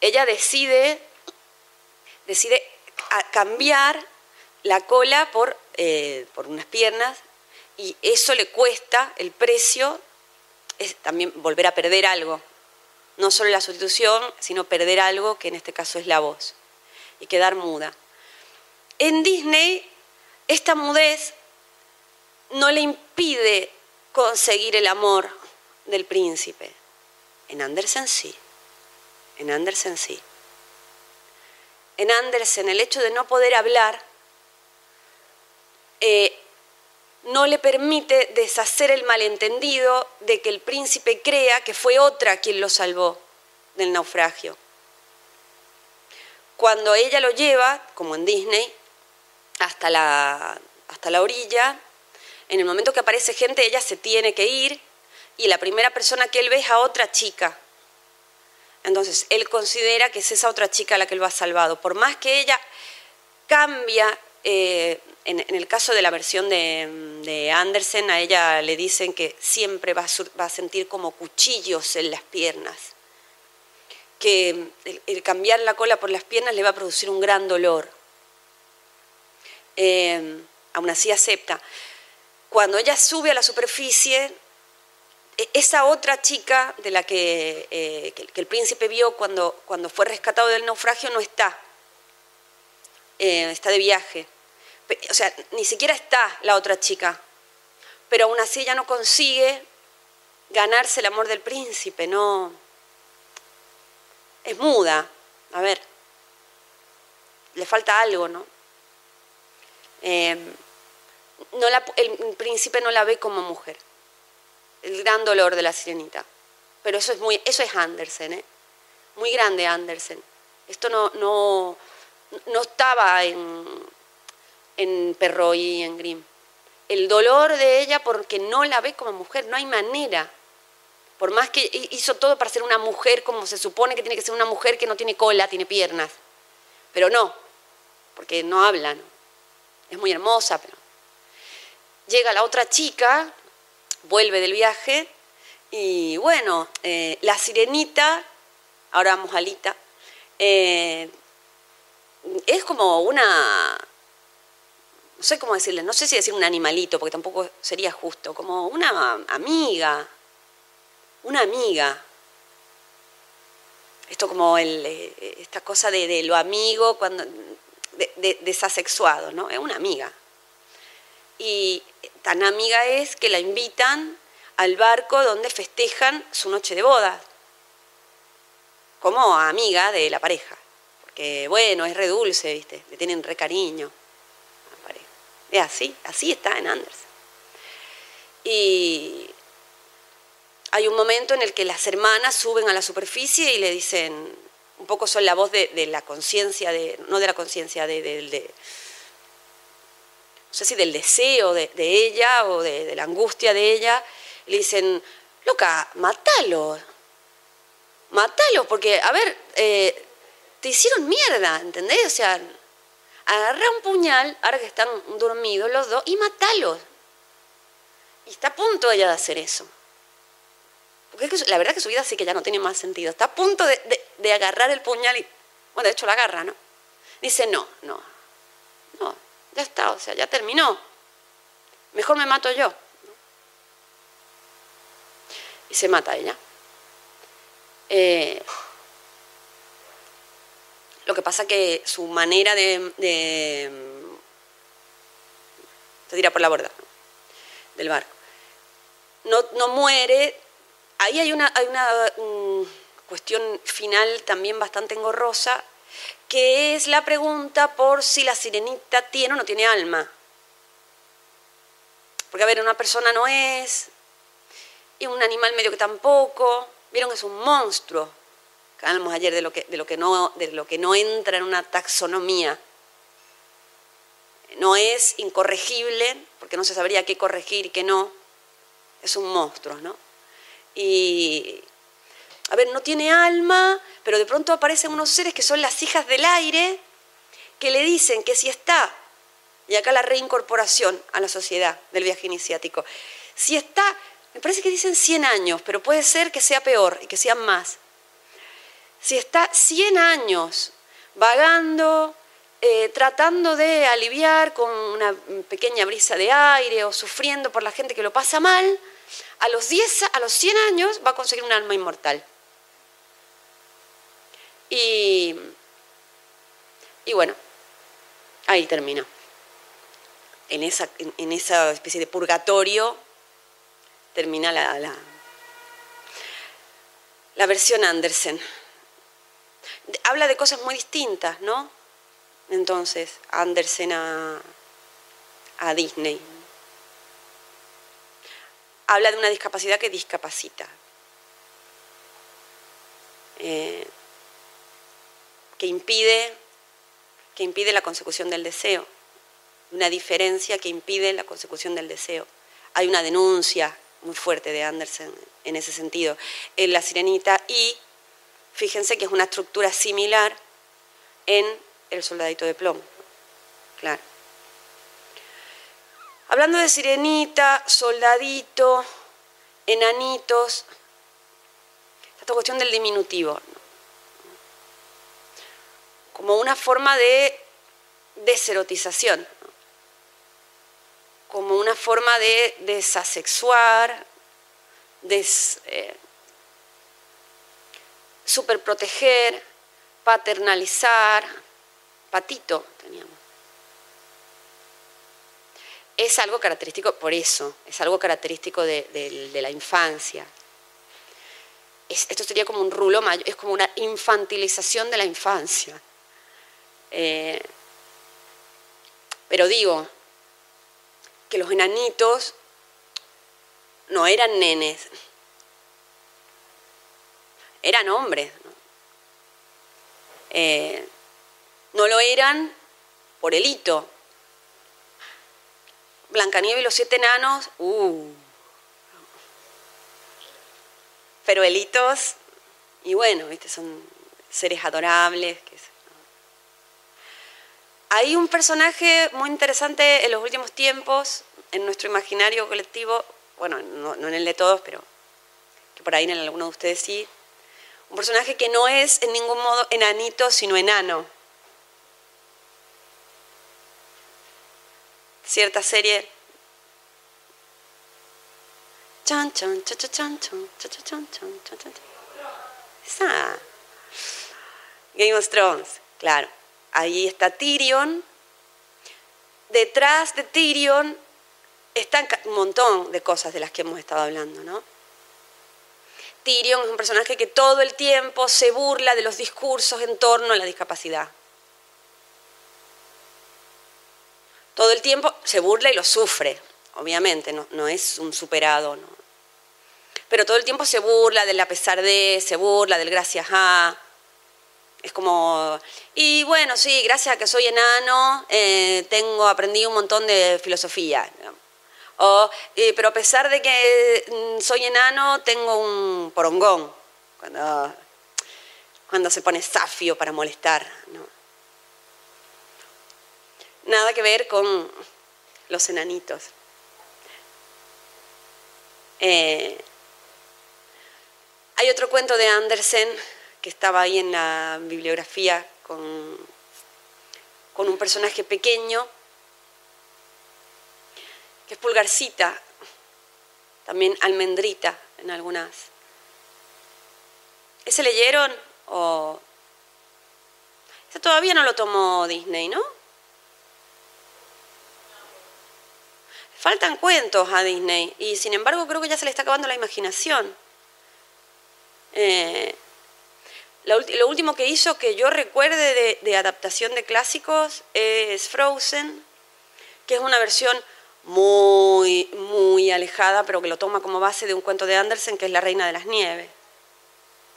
Ella decide, decide cambiar la cola por, eh, por unas piernas y eso le cuesta, el precio es también volver a perder algo. No solo la sustitución, sino perder algo, que en este caso es la voz, y quedar muda. En Disney, esta mudez no le impide conseguir el amor del príncipe. En Andersen sí. En Andersen sí. En Andersen el hecho de no poder hablar eh, no le permite deshacer el malentendido de que el príncipe crea que fue otra quien lo salvó del naufragio. Cuando ella lo lleva, como en Disney, hasta la, hasta la orilla, en el momento que aparece gente, ella se tiene que ir y la primera persona que él ve es a otra chica. Entonces, él considera que es esa otra chica la que lo ha salvado. Por más que ella cambia eh, en, el caso de la versión de, Andersen, a ella le dicen que siempre va a, sentir como cuchillos en las piernas, que el, cambiar la cola por las piernas le va a producir un gran dolor. Eh, aún así acepta. Cuando ella sube a la superficie, e, esa otra chica de la eh, que, el príncipe vio cuando fue rescatado del naufragio no está, eh, está de viaje o sea, ni siquiera está la otra chica, pero aún así ella no consigue ganarse el amor del príncipe, no. Es muda, a ver, le falta algo, ¿no? Eh, no el príncipe no la ve como mujer, el gran dolor de la sirenita. Pero eso es muy, eso es Andersen, ¿eh? muy grande Andersen. Esto no, no, no estaba en, en Perro y en Grimm. El dolor de ella porque no la ve como mujer, no hay manera. Por más que hizo todo para ser una mujer como se supone que tiene que ser una mujer que no tiene cola, tiene piernas. Pero no, porque no habla, Es muy hermosa, pero... Llega la otra chica, vuelve del viaje, y bueno, eh, la sirenita, ahora vamos a Lita, eh, es como una no sé cómo decirle, no sé si decir un animalito, porque tampoco sería justo, como una amiga, una amiga. Esto como el, eh, esta cosa de, lo amigo, cuando, de, desasexuado, ¿no? Es una amiga. Y tan amiga es que la invitan al barco donde festejan su noche de boda, como amiga de la pareja. Porque, bueno, es re dulce, ¿viste? Le tienen re cariño. Es así, así está en Andersen. Y hay un momento en el que las hermanas suben a la superficie y le dicen, un poco son la voz de, la conciencia, de, no de la conciencia, de, no sé si del deseo de, ella o de, la angustia de ella, le dicen, loca, matalo, matalo, porque, a ver, eh, te hicieron mierda, ¿entendés? O sea, agarra un puñal, ahora que están dormidos los dos, y matalos. Y está a punto ella de hacer eso. Porque es que la verdad que su vida sí que ya no tiene más sentido. Está a punto de, agarrar el puñal y, bueno, de hecho la agarra, ¿no? Dice, no, no, no, ya está, o sea, ya terminó. Mejor me mato yo. Y se mata ella. Eh, lo que pasa que su manera de, se dirá por la borda del barco. No, no muere. Ahí hay una, hay una cuestión final también bastante engorrosa, que es la pregunta por si la sirenita tiene o no tiene alma. Porque, a ver, una persona no es, y un animal medio que tampoco. Vieron que es un monstruo hablamos ayer de lo, que, de, lo que no, de lo que no entra en una taxonomía. No es incorregible, porque no se sabría qué corregir y qué no. Es un monstruo, ¿no? Y, a ver, no tiene alma, pero de pronto aparecen unos seres que son las hijas del aire, que le dicen que si está, y acá la reincorporación a la sociedad del viaje iniciático, si está, me parece que dicen 100 años, pero puede ser que sea peor y que sean más, si está 100 años vagando, eh, tratando de aliviar con una pequeña brisa de aire o sufriendo por la gente que lo pasa mal, a los, 10, a los 100 años va a conseguir un alma inmortal. Y, y bueno, ahí termina. En esa, en, esa especie de purgatorio termina la, la, la versión Andersen. Habla de cosas muy distintas, ¿no? Entonces, Andersen a, Disney. Habla de una discapacidad que discapacita. Eh, que impide, que impide la consecución del deseo, una diferencia que impide la consecución del deseo. Hay una denuncia muy fuerte de Andersen en ese sentido en La Sirenita y fíjense que es una estructura similar en El Soldadito de Plomo. Claro. Hablando de Sirenita, Soldadito, Enanitos, esta cuestión del diminutivo como una forma de deserotización, como una forma de desasexuar, de eh, superproteger, paternalizar, patito teníamos. Es algo característico, por eso, es algo característico de, la infancia. esto sería como un rulo mayor, es como una infantilización de la infancia. Eh, pero digo que los enanitos no eran nenes, eran hombres. ¿no? Eh, no lo eran por el hito. Blancanieves y los siete enanos, uh. Pero elitos, y bueno, ¿viste? son seres adorables, hay un personaje muy interesante en los últimos tiempos, en nuestro imaginario colectivo, bueno, no, en el de todos, pero que por ahí en alguno de ustedes sí, un personaje que no es en ningún modo enanito, sino enano. Cierta serie. Chan, chan, cha, cha, chan, chan, cha, cha, chan, chan, chan, chan. Game of Thrones, claro. Ahí está Tyrion. Detrás de Tyrion están un montón de cosas de las que hemos estado hablando, ¿no? Tyrion es un personaje que todo el tiempo se burla de los discursos en torno a la discapacidad. Todo el tiempo se burla y lo sufre, obviamente, no, no es un superado, ¿no? Pero todo el tiempo se burla del a pesar de, se burla del gracias a, es como, y bueno, sí, gracias a que soy enano, eh, tengo, aprendí un montón de filosofía. O, pero a pesar de que mm, soy enano, tengo un porongón, cuando, cuando se pone safio para molestar. Nada que ver con los enanitos. Eh, hay otro cuento de Andersen que estaba ahí en la bibliografía con, con un personaje pequeño, que es Pulgarcita, también Almendrita en algunas. ¿Ese leyeron o...? Ese todavía no lo tomó Disney, ¿no? Faltan cuentos a Disney y sin embargo creo que ya se le está acabando la imaginación. Eh, lo, último que hizo que yo recuerde de, adaptación de clásicos es Frozen, que es una versión muy, muy alejada, pero que lo toma como base de un cuento de Andersen, que es La Reina de las Nieves.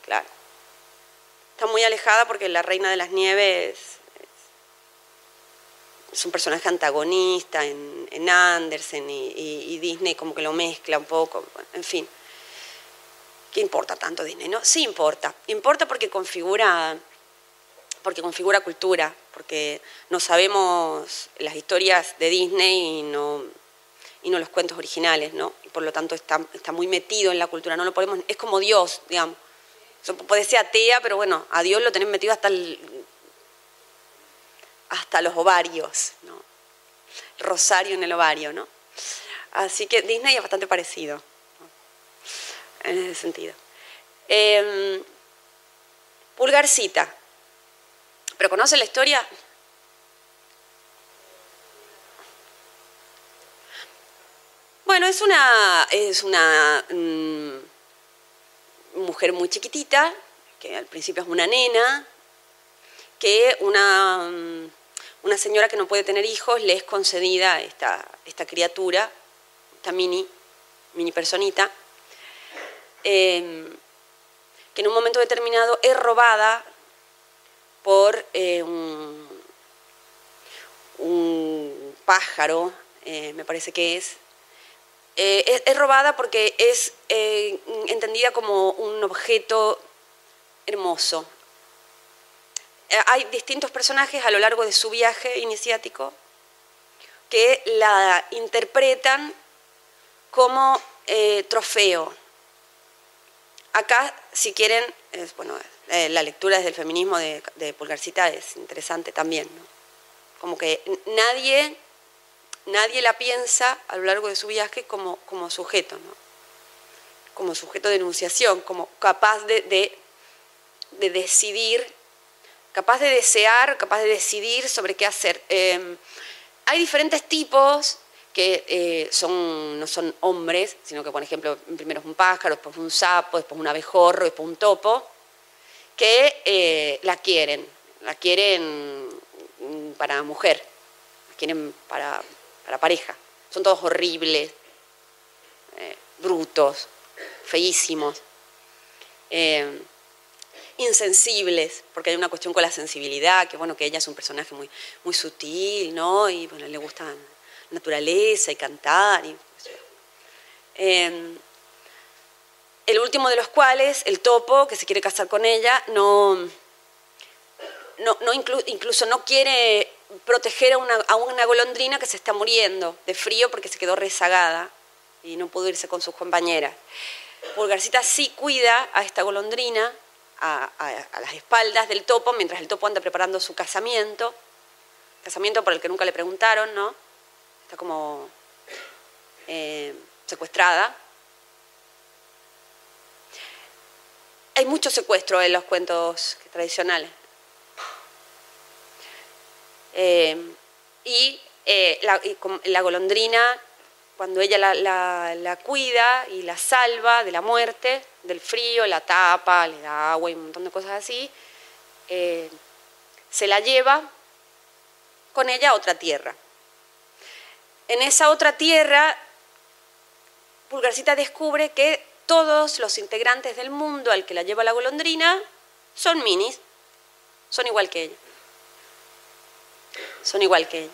Claro. Está muy alejada porque La Reina de las Nieves es, un personaje antagonista en, Andersen y Disney como que lo mezcla un poco, en fin. ¿Qué importa tanto Disney? No, sí importa. Importa porque configura, porque configura cultura, porque no sabemos las historias de Disney y no, y no los cuentos originales, ¿no? Y por lo tanto está, está muy metido en la cultura. No lo podemos, es como Dios, digamos. puede ser atea, pero bueno, a Dios lo tenés metido hasta hasta los ovarios, ¿no? rosario en el ovario, ¿no? Así que Disney es bastante parecido en ese sentido. Em, pulgarcita. ¿Pero conoce la historia? Bueno, es una, es una mm, mujer muy chiquitita, que al principio es una nena, que una, mm, una señora que no puede tener hijos le es concedida esta, esta criatura, esta mini, mini personita, em, que en un momento determinado es robada por eh, un, pájaro, eh, me parece que es, eh, es, robada porque es entendida como un objeto hermoso. hay distintos personajes a lo largo de su viaje iniciático que la interpretan como trofeo. Acá, si quieren, es, bueno, eh, la lectura desde el feminismo de, Pulgarcita es interesante también. Como que nadie, nadie la piensa a lo largo de su viaje como, como sujeto, ¿no? como sujeto de enunciación, como capaz de, de, decidir, capaz de desear, capaz de decidir sobre qué hacer. Em, hay diferentes tipos que eh, son, no son hombres, sino que, por ejemplo, primero es un pájaro, después un sapo, después un abejorro, después un topo, que eh, la quieren, la quieren para mujer, la quieren para, pareja. Son todos horribles, eh, brutos, feísimos, eh, insensibles, porque hay una cuestión con la sensibilidad, que bueno, que ella es un personaje muy, muy sutil, ¿no? Y bueno, le gusta naturaleza y cantar. Y, el último de los cuales, el topo, que se quiere casar con ella, no, no, incluso no quiere proteger a una, a golondrina que se está muriendo de frío porque se quedó rezagada y no pudo irse con sus compañeras. Pulgarcita sí cuida a esta golondrina a, las espaldas del topo mientras el topo anda preparando su casamiento, casamiento por el que nunca le preguntaron, ¿no? Está como eh, secuestrada hay mucho secuestro en los cuentos tradicionales. Eh, y, eh, la, golondrina, cuando ella la, cuida y la salva de la muerte, del frío, la tapa, le da agua y un montón de cosas así, se la lleva con ella a otra tierra. En esa otra tierra, Pulgarcita descubre que todos los integrantes del mundo al que la lleva la golondrina son minis, son igual que ella. Son igual que ella.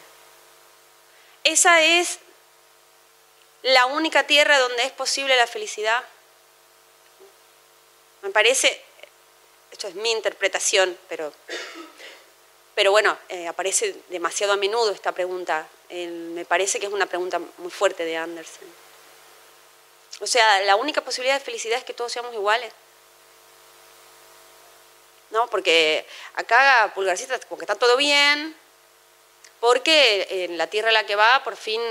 Esa es la única tierra donde es posible la felicidad. Me parece, esto es mi interpretación, pero, pero bueno, eh, aparece demasiado a menudo esta pregunta. Me parece que es una pregunta muy fuerte de Andersen. O sea, la única posibilidad de felicidad es que todos seamos iguales. ¿No? Porque acá Pulgarcita como que está todo bien, porque en la tierra a la que va por fin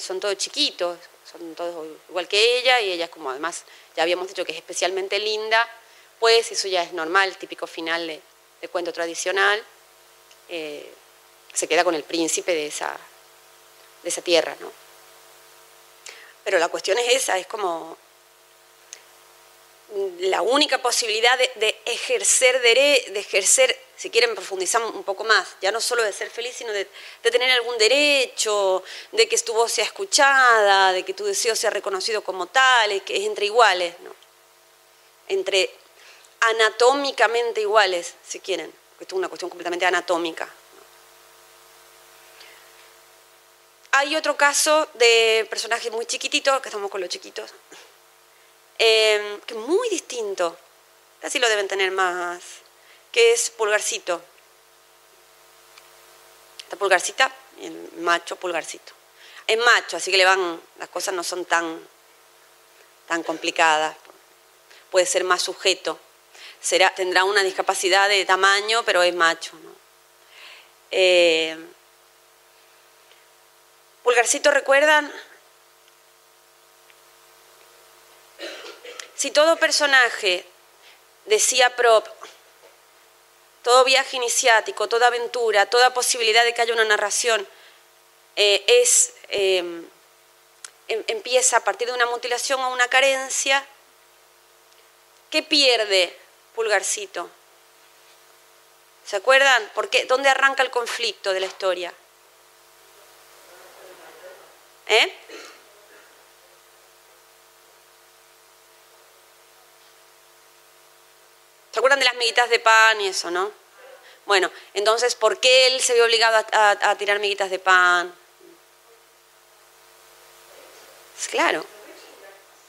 son todos chiquitos, son todos igual que ella y ella es como además ya habíamos dicho que es especialmente linda, pues eso ya es normal, típico final de, cuento tradicional, eh, se queda con el príncipe de esa, de esa tierra, ¿no? Pero la cuestión es esa, es como la única posibilidad de, ejercer, de ejercer, si quieren profundizar un poco más, ya no solo de ser feliz, sino de, tener algún derecho, de que tu voz sea escuchada, de que tu deseo sea reconocido como tal, que es entre iguales, ¿no? entre anatómicamente iguales, si quieren, esto es una cuestión completamente anatómica. Hay otro caso de personaje muy chiquitito, que estamos con los chiquitos, em, que es muy distinto, así lo deben tener más, que es Pulgarcito. Esta Pulgarcita, el macho Pulgarcito. Es macho, así que le van, las cosas no son tan, tan complicadas. Puede ser más sujeto. Será, tendrá una discapacidad de tamaño, pero es macho. ¿no? Eh, Pulgarcito, ¿recuerdan? Si todo personaje, decía Prop, todo viaje iniciático, toda aventura, toda posibilidad de que haya una narración, eh, es, em, em, empieza a partir de una mutilación o una carencia, ¿qué pierde Pulgarcito? ¿Se acuerdan? ¿Por qué? ¿Dónde arranca el conflicto de la historia? ¿Eh? ¿Se acuerdan de las miguitas de pan y eso, no? Bueno, entonces, ¿por qué él se vio obligado a, tirar miguitas de pan? Claro,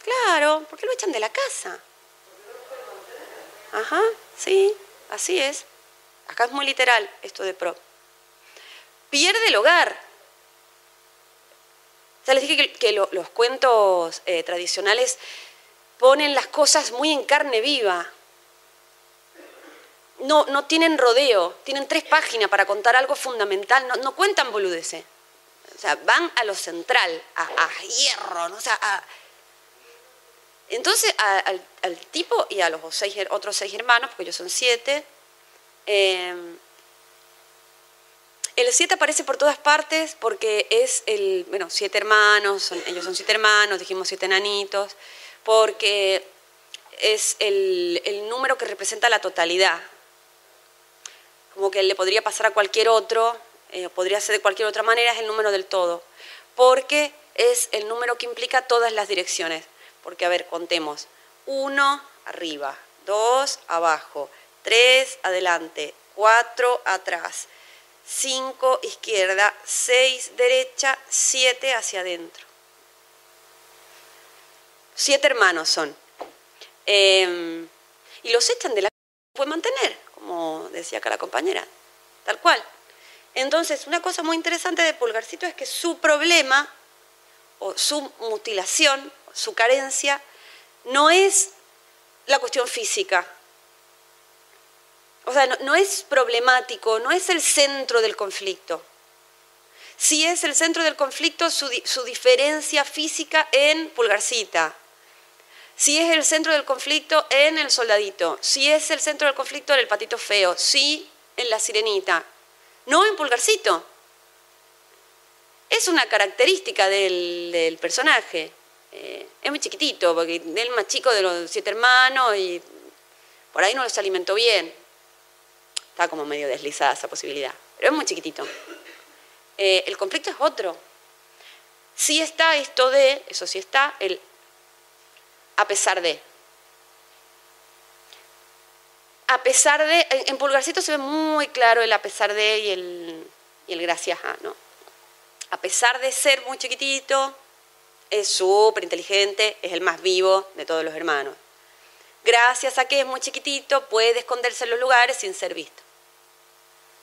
claro, ¿por qué lo echan de la casa? Ajá, sí, así es. Acá es muy literal esto de pro. Pierde el hogar. Ya les dije que, los cuentos eh, tradicionales ponen las cosas muy en carne viva. No, no tienen rodeo, tienen tres páginas para contar algo fundamental, no, cuentan boludeces. O sea, van a lo central, a, hierro, ¿no? o sea, Entonces, al, tipo y a los otros seis hermanos, porque ellos son siete, eh, el siete aparece por todas partes porque es el, bueno, siete hermanos, ellos son siete hermanos, dijimos siete enanitos, porque es el, número que representa la totalidad. Como que le podría pasar a cualquier otro, eh, podría ser de cualquier otra manera, es el número del todo, porque es el número que implica todas las direcciones. Porque, a ver, contemos. Uno arriba, dos abajo, tres adelante, cuatro atrás, 5 izquierda, 6 derecha, 7 hacia adentro. Siete hermanos son. Em, y los echan de la puede mantener, como decía acá la compañera, tal cual. Entonces, una cosa muy interesante de Pulgarcito es que su problema, o su mutilación, su carencia, no es la cuestión física, o sea, no, es problemático, no es el centro del conflicto. Sí es el centro del conflicto su, diferencia física en pulgarcita. Sí es el centro del conflicto en el soldadito. Sí es el centro del conflicto en el patito feo. Sí en la sirenita. No en pulgarcito. Es una característica del, personaje. Eh, es muy chiquitito, porque es el más chico de los siete hermanos y por ahí no los alimentó bien. Está como medio deslizada esa posibilidad, pero es muy chiquitito. Eh, el conflicto es otro. Sí está esto de, eso sí está, el a pesar de. A pesar de, en, Pulgarcito se ve muy claro el a pesar de y el, y el gracias a, ¿no? A pesar de ser muy chiquitito, es súper inteligente, es el más vivo de todos los hermanos. Gracias a que es muy chiquitito, puede esconderse en los lugares sin ser visto.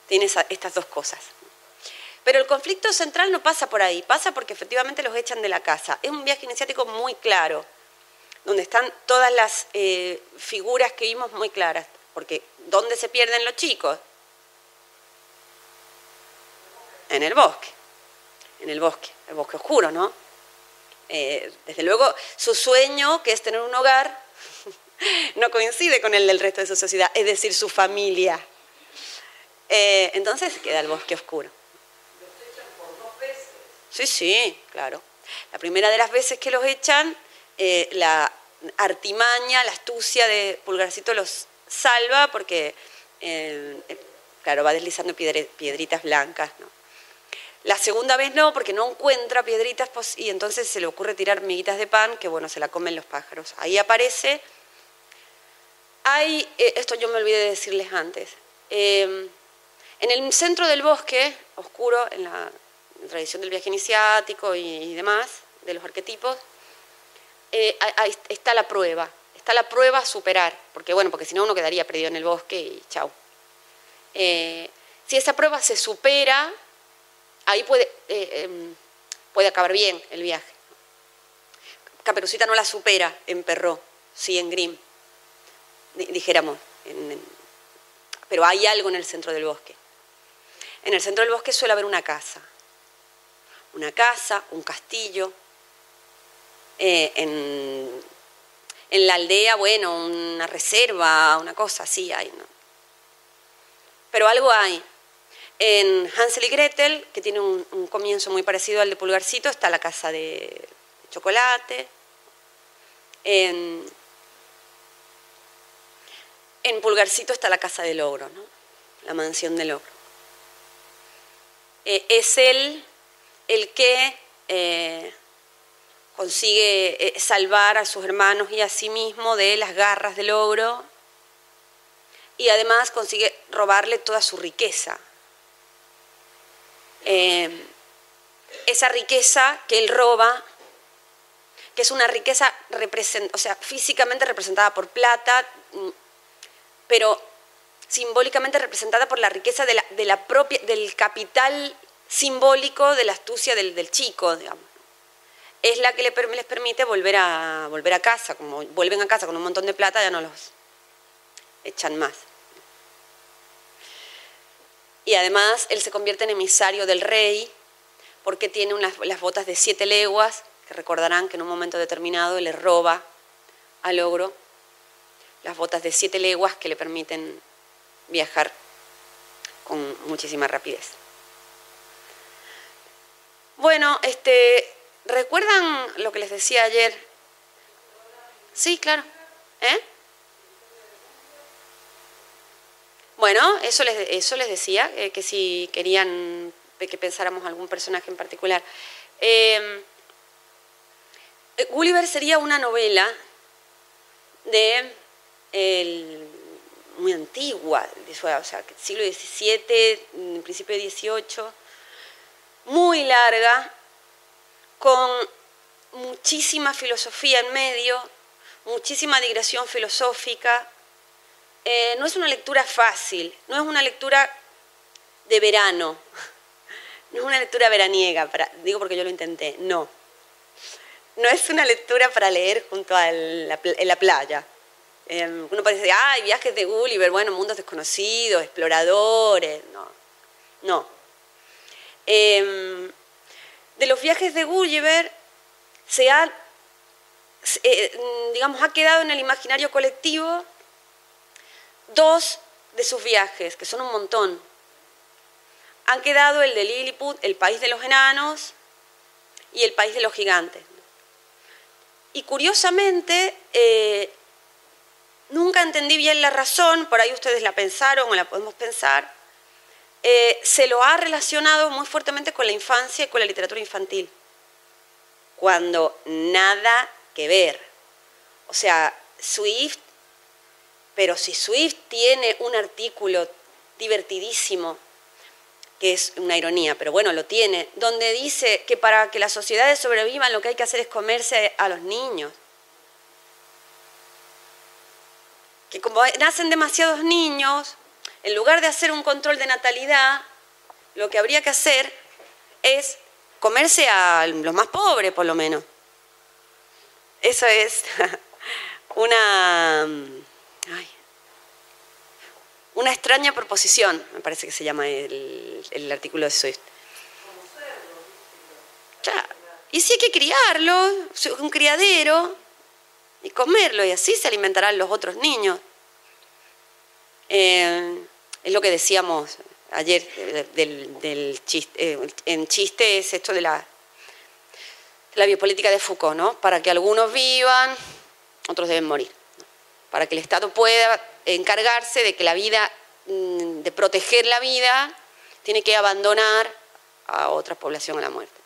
Tiene estas dos cosas. Pero el conflicto central no pasa por ahí, pasa porque efectivamente los echan de la casa. Es un viaje iniciático muy claro, donde están todas las eh, figuras que vimos muy claras. Porque ¿dónde se pierden los chicos? En el bosque. En el bosque, el bosque oscuro, ¿no? Eh, desde luego, su sueño, que es tener un hogar, <laughs> no coincide con el del resto de su sociedad, es decir, su familia. Eh, entonces queda el bosque oscuro. ¿Los echan por dos veces? Sí, sí, claro. La primera de las veces que los echan, eh, la artimaña, la astucia de Pulgarcito los salva porque, eh, claro, va deslizando piedritas blancas. La segunda vez no, porque no encuentra piedritas y entonces se le ocurre tirar miguitas de pan que, bueno, se la comen los pájaros. Ahí aparece. Hay, esto yo me olvidé de decirles antes. En el centro del bosque, oscuro, en la tradición del viaje iniciático y, demás, de los arquetipos, eh, está la prueba, está la prueba a superar, porque bueno, porque si no uno quedaría perdido en el bosque y chau. Eh, si esa prueba se supera, ahí puede, eh, em, puede acabar bien el viaje. Caperucita no la supera en Perro, sí en Grimm, dijéramos, pero hay algo en el centro del bosque. En el centro del bosque suele haber una casa. Una casa, un castillo. Eh, en, la aldea, bueno, una reserva, una cosa así hay. ¿no? Pero algo hay. En Hansel y Gretel, que tiene un, comienzo muy parecido al de Pulgarcito, está la casa de chocolate. En, en Pulgarcito está la casa del ogro, ¿no? la mansión del ogro. Eh, es él el que eh, consigue eh, salvar a sus hermanos y a sí mismo de las garras del ogro y además consigue robarle toda su riqueza. esa riqueza que él roba, que es una riqueza o sea, físicamente representada por plata, mm, pero simbólicamente representada por la riqueza de la, propia, del capital simbólico de la astucia del, chico, digamos. Es la que les permite volver a, volver a casa, como vuelven a casa con un montón de plata, ya no los echan más. Y además él se convierte en emisario del rey porque tiene unas, las botas de siete leguas, que recordarán que en un momento determinado le roba al ogro las botas de siete leguas que le permiten viajar con muchísima rapidez. Bueno, este, ¿recuerdan lo que les decía ayer? Sí, claro. ¿Eh? Bueno, eso les, eso les decía, eh, que si querían que pensáramos algún personaje en particular. Eh, Gulliver sería una novela de el muy antigua, siglo XVII, principio XVIII, muy larga, con muchísima filosofía en medio, muchísima digresión filosófica. Eh, no es una lectura fácil, no es una lectura de verano, <laughs> no es una lectura veraniega, digo porque yo lo intenté, no. No es una lectura para leer junto a la playa. Em, uno parece, ay, viajes de Gulliver, bueno, mundos desconocidos, exploradores. No, no. Em, de los viajes de Gulliver se ha, eh, digamos, ha quedado en el imaginario colectivo dos de sus viajes, que son un montón. Han quedado el de Lilliput, el país de los enanos, y el país de los gigantes. Y curiosamente, eh, nunca entendí bien la razón, por ahí ustedes la pensaron o la podemos pensar, eh, se lo ha relacionado muy fuertemente con la infancia y con la literatura infantil, cuando nada que ver. O sea, Swift, pero si Swift tiene un artículo divertidísimo, que es una ironía, pero bueno, lo tiene, donde dice que para que las sociedades sobrevivan lo que hay que hacer es comerse a los niños. Que como nacen demasiados niños, en lugar de hacer un control de natalidad, lo que habría que hacer es comerse a los más pobres, por lo menos. Eso es <laughs> una, una extraña proposición, me parece que se llama el, artículo de Swift. Y si hay que criarlo, un criadero, y comerlo, y así se alimentarán los otros niños. Eh, es lo que decíamos ayer del, chiste, eh, en chiste es esto de la, la biopolítica de Foucault, ¿no? Para que algunos vivan, otros deben morir. Para que el Estado pueda encargarse de que la vida, mm, de proteger la vida, tiene que abandonar a otra población a la muerte.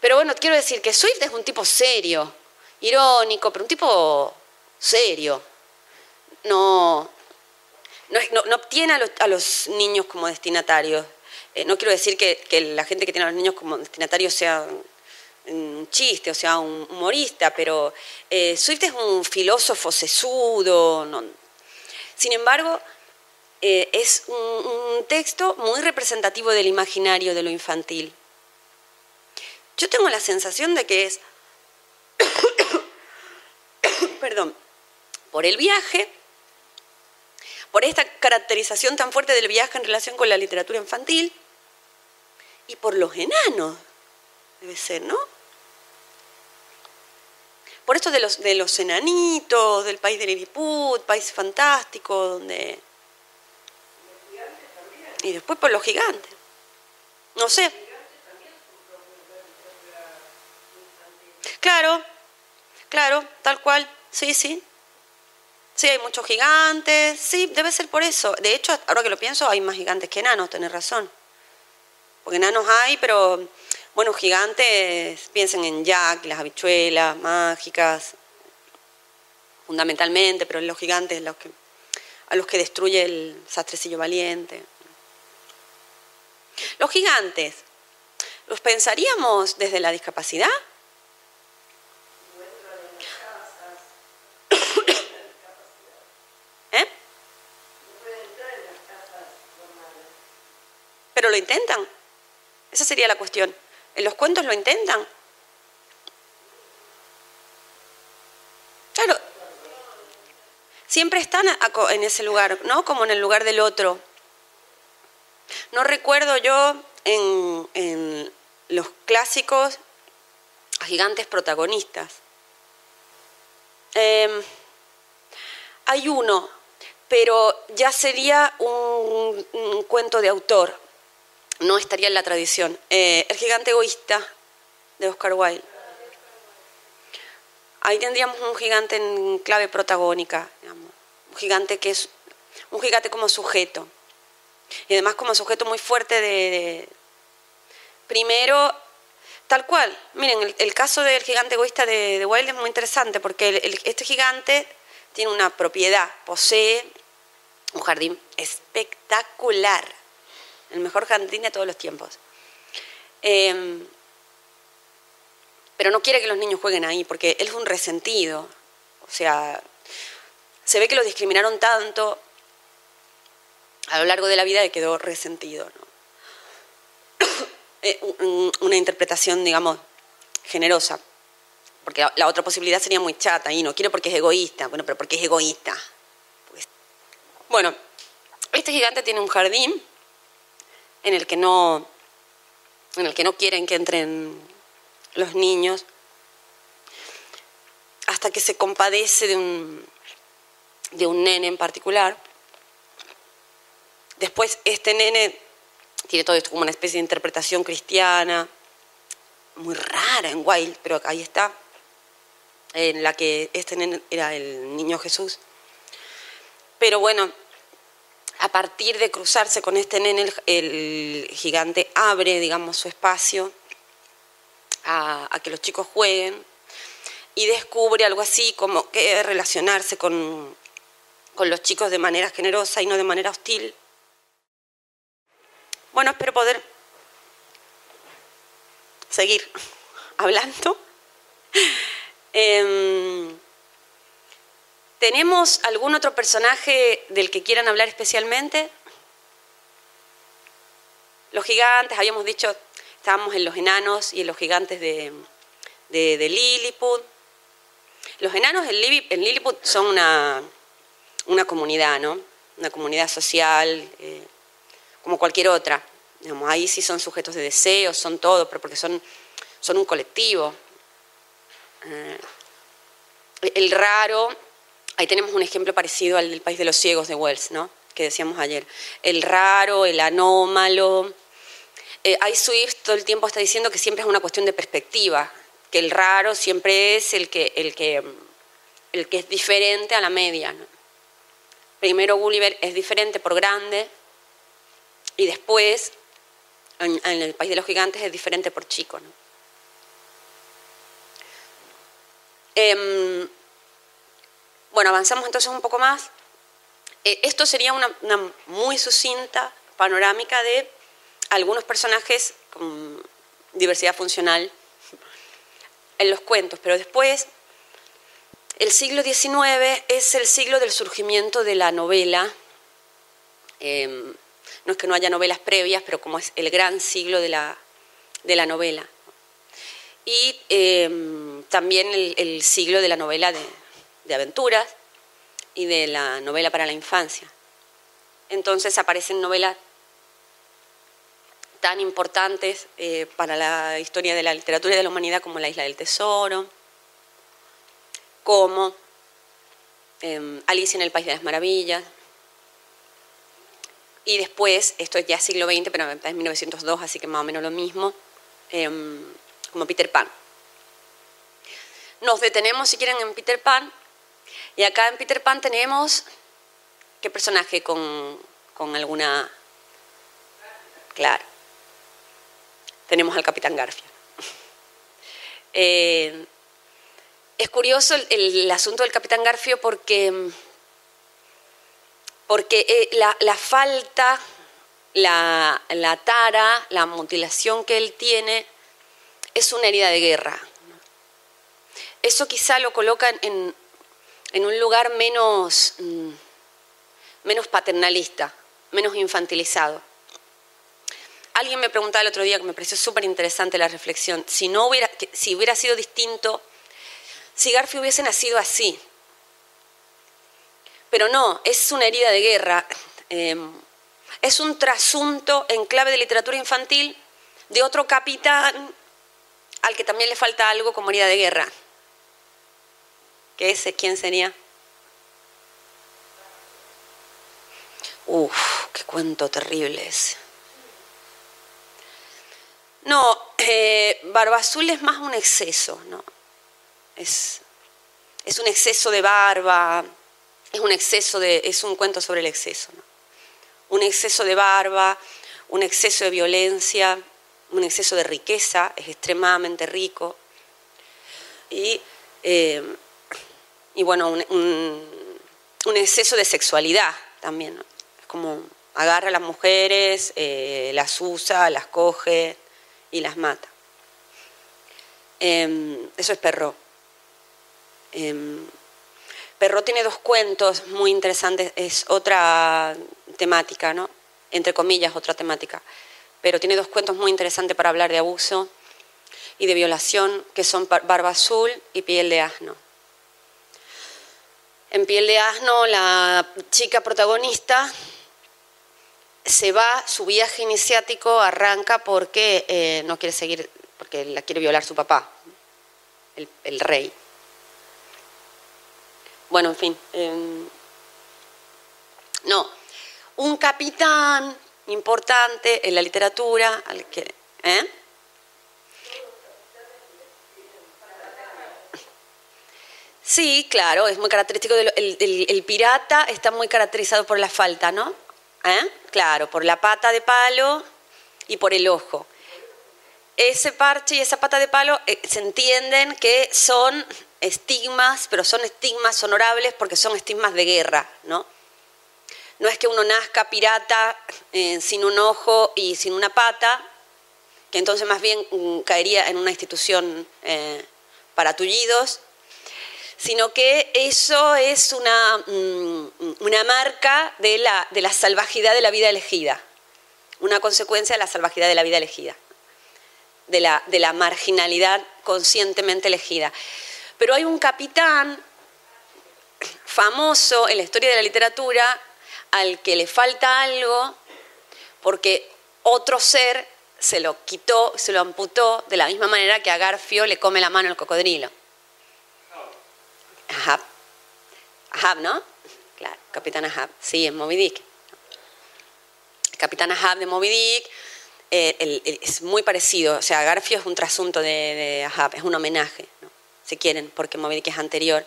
Pero bueno, quiero decir que Swift es un tipo serio, irónico, pero un tipo serio. No, no, tiene a los, niños como destinatarios. Eh, no quiero decir que, la gente que tiene a los niños como destinatarios sea un chiste o sea un humorista, pero eh, Swift es un filósofo sesudo. Sin embargo, eh, es un texto muy representativo del imaginario de lo infantil. Yo tengo la sensación de que es perdón, por el viaje, por esta caracterización tan fuerte del viaje en relación con la literatura infantil y por los enanos, debe ser, ¿no? Por esto de los, de los enanitos, del país de Lilliput, país fantástico, donde... Y después por los gigantes. No sé. Claro, claro, tal cual. Sí, sí. Sí, hay muchos gigantes, sí, debe ser por eso. De hecho, ahora que lo pienso, hay más gigantes que enanos, tenés razón. Porque enanos hay, pero, bueno, gigantes, piensen en Jack, las habichuelas mágicas, fundamentalmente, pero los gigantes los que, a los que destruye el sastrecillo valiente. Los gigantes, ¿los pensaríamos desde la discapacidad? ¿Eh? Lo intentan. Esa sería la cuestión. ¿En los cuentos lo intentan? Claro. Siempre están en ese lugar, ¿no? Como en el lugar del otro. No recuerdo yo en, los clásicos gigantes protagonistas. Em, hay uno, pero ya sería un, cuento de autor, no estaría en la tradición. Eh, el gigante egoísta de Oscar Wilde. Ahí tendríamos un gigante en clave protagónica, un gigante que es un gigante como sujeto y además como sujeto muy fuerte de, primero tal cual miren el, caso del gigante egoísta de, Wilde es muy interesante porque este gigante tiene una propiedad posee un jardín espectacular el mejor jardín de todos los tiempos em, pero no quiere que los niños jueguen ahí porque él es un resentido o sea se ve que lo discriminaron tanto a lo largo de la vida y quedó resentido. <coughs> Eh, una interpretación, digamos, generosa. Porque la otra posibilidad sería muy chata y no quiero porque es egoísta. Bueno, pero porque es egoísta. Pues, bueno, este gigante tiene un jardín en el que no en el que no quieren que entren los niños hasta que se compadece de un de un nene en particular Después este nene tiene todo esto como una especie de interpretación cristiana, muy rara en Wild, pero ahí está, en la que este nene era el niño Jesús. Pero bueno, a partir de cruzarse con este nene, el, gigante abre, digamos, su espacio a, que los chicos jueguen y descubre algo así como que relacionarse con, con los chicos de manera generosa y no de manera hostil. Bueno, espero poder seguir <laughs> hablando. Em, ¿Tenemos algún otro personaje del que quieran hablar especialmente? Los gigantes, habíamos dicho, estábamos en los enanos y en los gigantes de, de, Lilliput. Los enanos en Lilliput son una, comunidad, ¿no? Una comunidad social. Eh, como cualquier otra. ahí sí son sujetos de deseos, son todo, pero porque son, son un colectivo. Eh, el raro, ahí tenemos un ejemplo parecido al del País de los Ciegos de Wells, ¿no? que decíamos ayer. El raro, el anómalo. Eh, Swift todo el tiempo está diciendo que siempre es una cuestión de perspectiva, que el raro siempre es el que, el que, el que es diferente a la media. Primero Gulliver es diferente por grande, y después, en, el país de los gigantes es diferente por chico. Em, bueno, avanzamos entonces un poco más. Eh, esto sería una, muy sucinta panorámica de algunos personajes con diversidad funcional <laughs> en los cuentos, pero después el siglo XIX es el siglo del surgimiento de la novela. Em, no es que no haya novelas previas, pero como es el gran siglo de la, novela. Y em, también el, siglo de la novela de, aventuras y de la novela para la infancia. Entonces aparecen novelas tan importantes eh, para la historia de la literatura y de la humanidad como La Isla del Tesoro, como em, Alicia en el País de las Maravillas, y después, esto es ya siglo XX, pero es 1902, así que más o menos lo mismo, em, como Peter Pan. Nos detenemos, si quieren, en Peter Pan. Y acá en Peter Pan tenemos, ¿qué personaje con, con alguna... Claro. Tenemos al Capitán Garfio. <laughs> Eh, es curioso el, asunto del Capitán Garfio porque, porque eh, la, la, falta, la, la, tara, la mutilación que él tiene es una herida de guerra. Eso quizá lo coloca en, en un lugar menos, mm, menos paternalista, menos infantilizado. Alguien me preguntaba el otro día, que me pareció súper interesante la reflexión, si, no hubiera, si hubiera sido distinto, si Garfield hubiese nacido así. Pero no, es una herida de guerra, eh, es un trasunto en clave de literatura infantil de otro capitán al que también le falta algo como herida de guerra. ¿Qué ese quién sería? Uf, qué cuento terrible es. No, eh, Barba Azul es más un exceso, ¿no? Es, es, un exceso de barba, es un exceso de, es un cuento sobre el exceso, ¿no? Un exceso de barba, un exceso de violencia, un exceso de riqueza, es extremadamente rico. Y eh, y bueno, un, exceso de sexualidad también. Es como agarra a las mujeres, eh, las usa, las coge y las mata. Eh, eso es Perro. Eh, Perro tiene dos cuentos muy interesantes, es otra temática, ¿no? Entre comillas, otra temática. Pero tiene dos cuentos muy interesantes para hablar de abuso y de violación, que son Barba Azul y Piel de Asno. En Piel de Asno, la chica protagonista se va, su viaje iniciático arranca porque eh, no quiere seguir, porque la quiere violar su papá, el, rey. Bueno, en fin. Eh, no, un capitán importante en la literatura, al que, ¿eh? Sí, claro, es muy característico. Del, el, el, pirata está muy caracterizado por la falta, ¿no? ¿Eh? Claro, por la pata de palo y por el ojo. Ese parche y esa pata de palo eh, se entienden que son estigmas, pero son estigmas honorables porque son estigmas de guerra, ¿no? No es que uno nazca pirata eh, sin un ojo y sin una pata, que entonces más bien mm, caería en una institución para tullidos, sino que eso es una, mm, una marca de la, de la salvajidad de la vida elegida, una consecuencia de la salvajidad de la vida elegida, de la, de la marginalidad conscientemente elegida. Pero hay un capitán famoso en la historia de la literatura al que le falta algo porque otro ser se lo quitó, se lo amputó de la misma manera que a Garfio le come la mano el cocodrilo. Ahab. Ahab, ¿no? Claro, Capitán Ahab. Sí, es Moby Dick. Capitán Ahab de Moby Dick eh, es muy parecido. O sea, Garfio es un trasunto de, Ahab, es un homenaje, ¿no? si quieren, porque Moby Dick es anterior.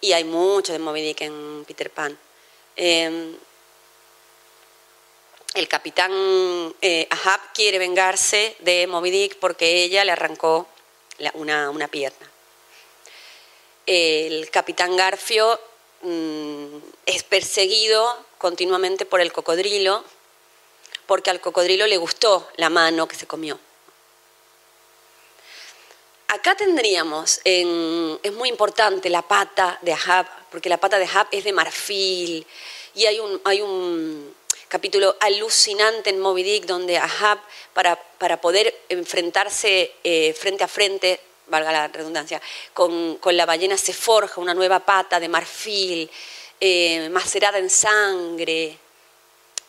Y hay mucho de Moby Dick en Peter Pan. Eh, el capitán eh, Ahab quiere vengarse de Moby Dick porque ella le arrancó una, una pierna el capitán Garfio mmm, es perseguido continuamente por el cocodrilo, porque al cocodrilo le gustó la mano que se comió. Acá tendríamos, en, es muy importante la pata de Ahab, porque la pata de Ahab es de marfil, y hay un, hay un capítulo alucinante en Moby Dick donde Ahab, para, para poder enfrentarse eh, frente a frente valga la redundancia, con, con, la ballena se forja una nueva pata de marfil, eh, macerada en sangre.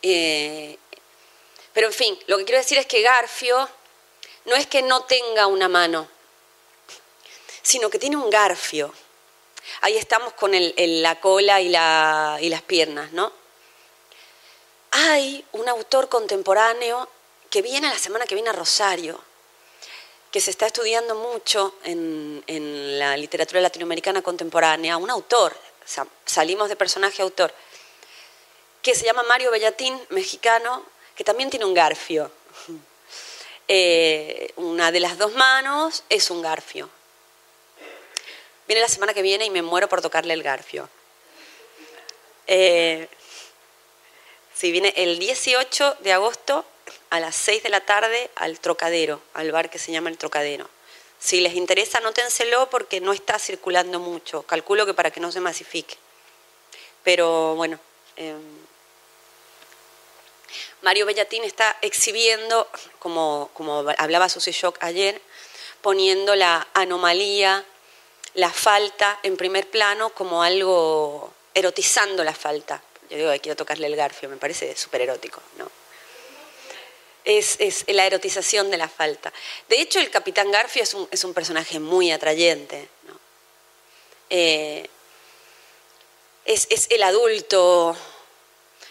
Eh, pero en fin, lo que quiero decir es que Garfio no es que no tenga una mano, sino que tiene un garfio. Ahí estamos con el, la cola y, la, y las piernas, ¿no? Hay un autor contemporáneo que viene la semana que viene a Rosario, que se está estudiando mucho en, en, la literatura latinoamericana contemporánea, un autor salimos de personaje autor, que se llama Mario Bellatín, mexicano, que también tiene un garfio. <laughs> Eh, una de las dos manos es un garfio. Viene la semana que viene y me muero por tocarle el garfio. Eh, sí, viene el 18 de agosto a las 6 de la tarde al Trocadero, al bar que se llama El Trocadero. Si les interesa, anótenselo porque no está circulando mucho. Calculo que para que no se masifique. Pero bueno, em, Mario Bellatín está exhibiendo, como, como hablaba Susy Shock ayer, poniendo la anomalía, la falta en primer plano como algo erotizando la falta. Yo digo, quiero tocarle el garfio, me parece súper erótico, ¿no? Es, la erotización de la falta. De hecho, el capitán Garfio es un, personaje muy atrayente. Eh, es, el adulto,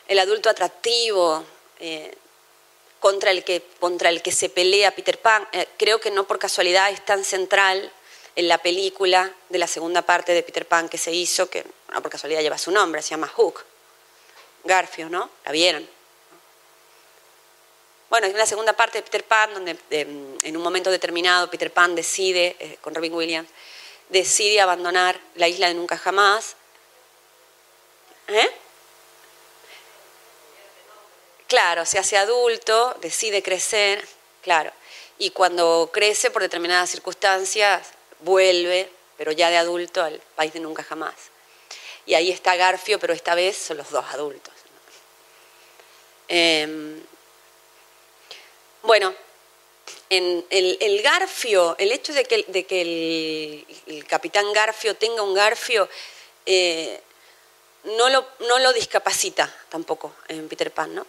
el adulto atractivo eh, contra, el que, contra el que se pelea Peter Pan. Eh, creo que no por casualidad es tan central en la película de la segunda parte de Peter Pan que se hizo, que no por casualidad lleva su nombre, se llama Hook. Garfio, ¿no? ¿La vieron? Bueno, es la segunda parte de Peter Pan, donde em, en un momento determinado Peter Pan decide, eh, con Robin Williams, decide abandonar la isla de Nunca Jamás. ¿Eh? Claro, se hace adulto, decide crecer, claro. Y cuando crece, por determinadas circunstancias, vuelve, pero ya de adulto, al país de Nunca Jamás. Y ahí está Garfio, pero esta vez son los dos adultos. Em, bueno, en el, garfio, el hecho de que, el, capitán Garfio tenga un garfio, eh, no, lo, discapacita tampoco en Peter Pan, ¿no?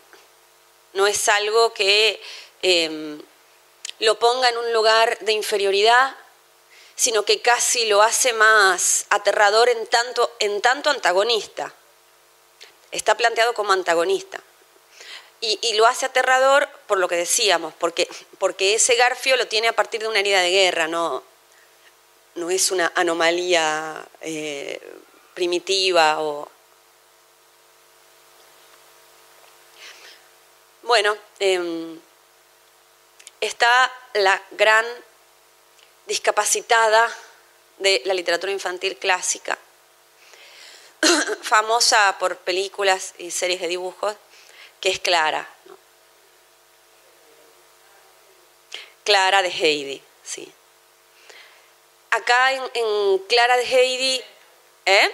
No es algo que em, lo ponga en un lugar de inferioridad, sino que casi lo hace más aterrador en tanto, en tanto antagonista. Está planteado como antagonista. Y, lo hace aterrador por lo que decíamos, porque, porque ese garfio lo tiene a partir de una herida de guerra, no, no es una anomalía eh, primitiva o... Bueno, em, está la gran discapacitada de la literatura infantil clásica, <clears throat> famosa por películas y series de dibujos, que es Clara. Clara de Heidi, sí. Acá en, Clara de Heidi, ¿eh?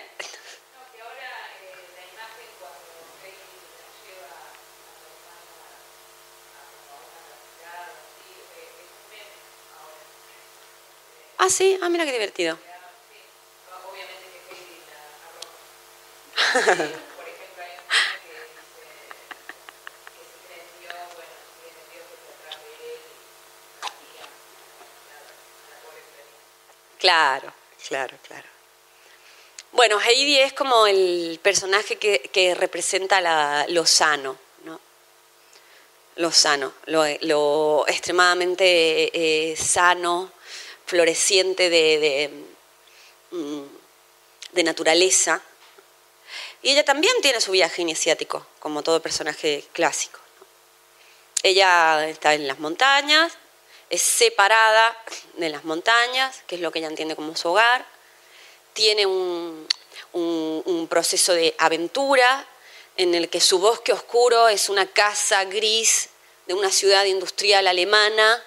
Ah, sí, ah, mira qué divertido. <laughs> Obviamente que Heidi la Claro, claro, claro. Bueno, Heidi es como el personaje que, representa lo sano, ¿no? Lo sano, lo, extremadamente eh, sano, floreciente de, mm, de, naturaleza. Y ella también tiene su viaje iniciático, como todo personaje clásico. Ella está en las montañas, es separada de las montañas, que es lo que ella entiende como su hogar, tiene un, proceso de aventura en el que su bosque oscuro es una casa gris de una ciudad industrial alemana,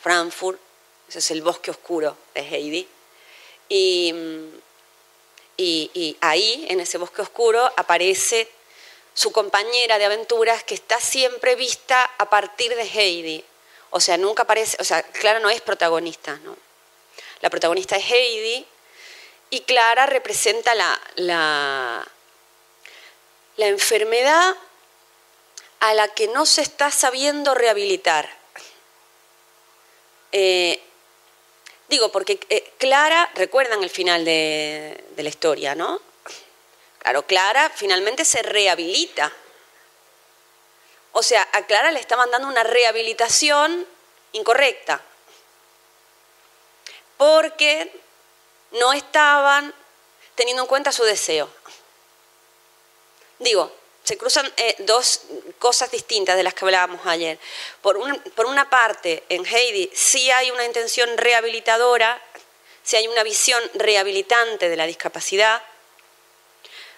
Frankfurt, ese es el bosque oscuro de Heidi. Y, y, ahí, en ese bosque oscuro, aparece su compañera de aventuras que está siempre vista a partir de Heidi, o sea, nunca aparece, o sea, Clara no es protagonista, ¿no? La protagonista es Heidi y Clara representa la, la, enfermedad a la que no se está sabiendo rehabilitar. Eh, digo, porque eh, Clara, recuerdan el final de, de la historia, ¿no? Claro, Clara finalmente se rehabilita o sea, a Clara le estaban dando una rehabilitación incorrecta, porque no estaban teniendo en cuenta su deseo. Digo, se cruzan eh, dos cosas distintas de las que hablábamos ayer. Por una parte, en Heidi sí hay una intención rehabilitadora, sí hay una visión rehabilitante de la discapacidad,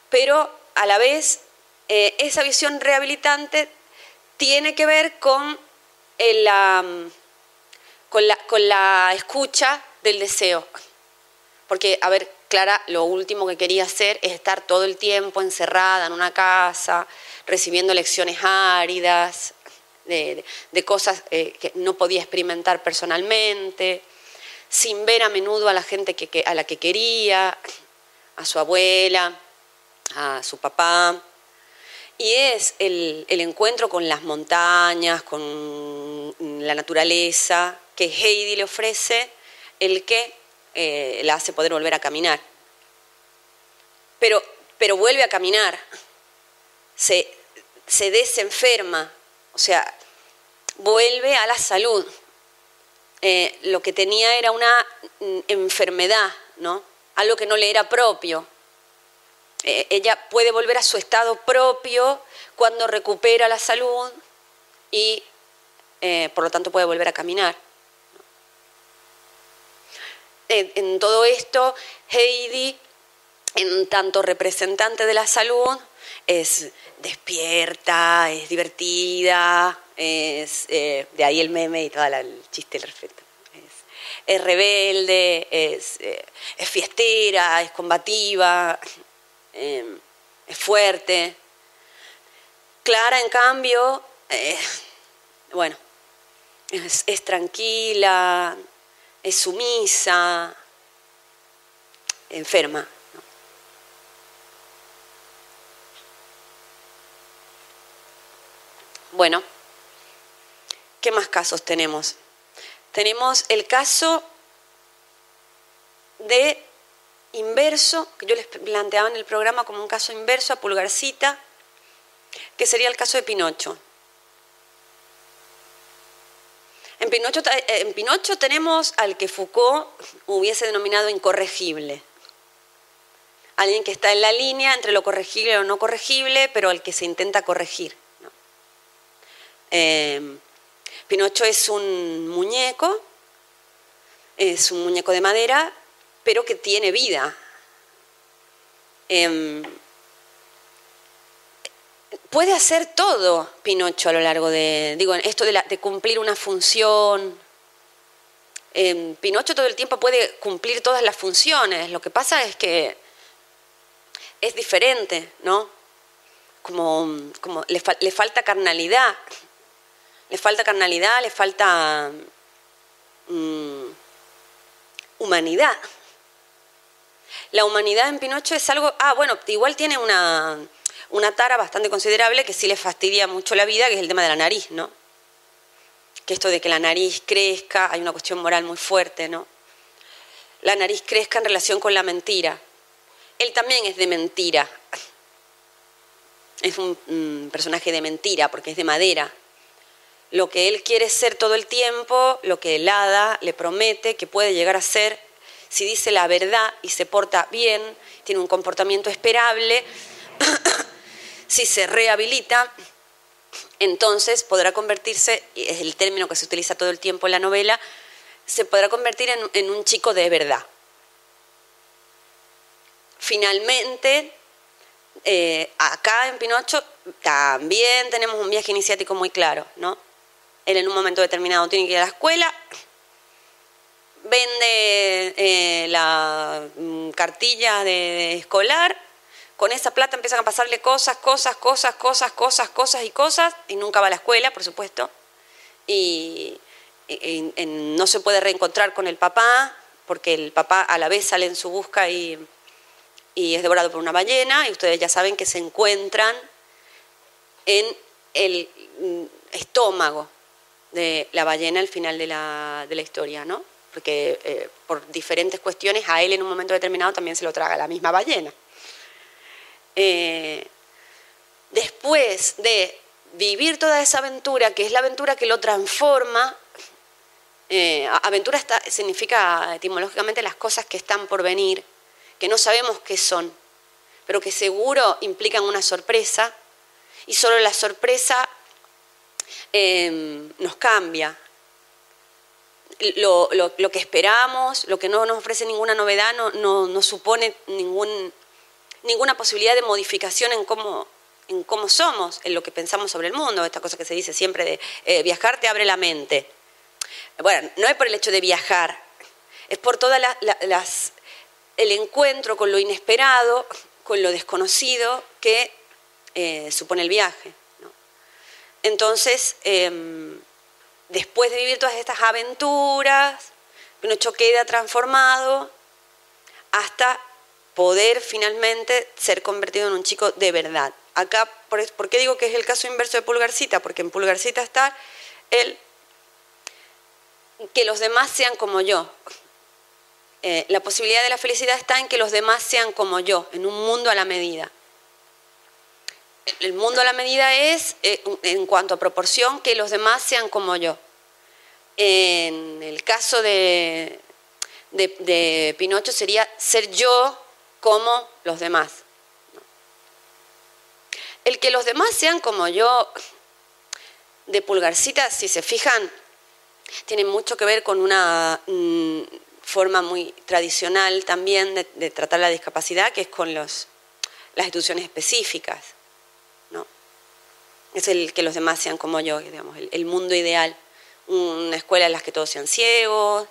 pero a la vez eh, esa visión rehabilitante tiene que ver con, la, con, la, con la escucha del deseo. Porque, a ver, Clara lo último que quería hacer es estar todo el tiempo encerrada en una casa, recibiendo lecciones áridas, de, cosas eh, que no podía experimentar personalmente, sin ver a menudo a la gente que, a la que quería, a su abuela, a su papá. Y es el, encuentro con las montañas, con la naturaleza, que Heidi le ofrece, el que eh, la hace poder volver a caminar. Pero, pero vuelve a caminar, se, se desenferma, o sea, vuelve a la salud. Eh, lo que tenía era una mm, enfermedad, ¿no? Algo que no le era propio. Eh, ella puede volver a su estado propio cuando recupera la salud y eh, por lo tanto puede volver a caminar. En, todo esto, Heidi, en tanto representante de la salud, es despierta, es divertida, es, eh, de ahí el meme y todo el chiste al respecto. Es, rebelde, es, es, fiestera, es combativa, Em, es fuerte. Clara, en cambio, eh, bueno, es, tranquila, es sumisa, enferma. Bueno, ¿qué más casos tenemos? Tenemos el caso de inverso, que yo les planteaba en el programa como un caso inverso a Pulgarcita, que sería el caso de Pinocho. En Pinocho, eh, en Pinocho tenemos al que Foucault hubiese denominado incorregible. Alguien que está en la línea entre lo corregible y lo no corregible, pero al que se intenta corregir. Eh, Pinocho es un muñeco, es un muñeco de madera pero que tiene vida. Em, puede hacer todo Pinocho a lo largo de, digo, esto de, cumplir una función. Em, Pinocho todo el tiempo puede cumplir todas las funciones. Lo que pasa es que es diferente, ¿no? Como, como le, falta carnalidad. Le falta carnalidad, le falta mm, humanidad. La humanidad en Pinocho es algo, ah, bueno, igual tiene una, una tara bastante considerable que sí le fastidia mucho la vida, que es el tema de la nariz, ¿no? Que esto de que la nariz crezca, hay una cuestión moral muy fuerte, ¿no? La nariz crezca en relación con la mentira. Él también es de mentira. Es un personaje de mentira porque es de madera. Lo que él quiere ser todo el tiempo, lo que el hada le promete que puede llegar a ser, si dice la verdad y se porta bien, tiene un comportamiento esperable, <coughs> si se rehabilita, entonces podrá convertirse, es el término que se utiliza todo el tiempo en la novela, se podrá convertir en, un chico de verdad. Finalmente, eh, acá en Pinocho también tenemos un viaje iniciático muy claro, ¿no? Él en un momento determinado tiene que ir a la escuela, vende eh, la mm, cartilla de, escolar, con esa plata empiezan a pasarle cosas, cosas, cosas, cosas, cosas, cosas y cosas, y nunca va a la escuela, por supuesto, y, no se puede reencontrar con el papá, porque el papá a la vez sale en su busca y, y es devorado por una ballena, y ustedes ya saben que se encuentran en el mm, estómago de la ballena al final de la, de la historia, ¿no? Porque eh, por diferentes cuestiones a él en un momento determinado también se lo traga la misma ballena. Eh, después de vivir toda esa aventura, que es la aventura que lo transforma, eh, aventura significa etimológicamente las cosas que están por venir, que no sabemos qué son, pero que seguro implican una sorpresa, y solo la sorpresa em, nos cambia. Lo, que esperamos, lo que no nos ofrece ninguna novedad, no, supone ninguna posibilidad de modificación en cómo, somos, en lo que pensamos sobre el mundo, esta cosa que se dice siempre de eh, viajar te abre la mente. Bueno, no es por el hecho de viajar, es por todas el encuentro con lo inesperado, con lo desconocido que eh, supone el viaje. Entonces, em, después de vivir todas estas aventuras, Pinocho queda transformado hasta poder finalmente ser convertido en un chico de verdad. Acá, ¿por qué digo que es el caso inverso de Pulgarcita? Porque en Pulgarcita está el que los demás sean como yo. Eh, la posibilidad de la felicidad está en que los demás sean como yo, en un mundo a la medida. El mundo a la medida es, eh, en cuanto a proporción, que los demás sean como yo. En el caso de, de Pinocho sería ser yo como los demás. El que los demás sean como yo, de pulgarcita, si se fijan, tiene mucho que ver con una mm, forma muy tradicional también de, tratar la discapacidad, que es con los, las instituciones específicas. Es el que los demás sean como yo, digamos, el, mundo ideal. Una escuela en la que todos sean ciegos,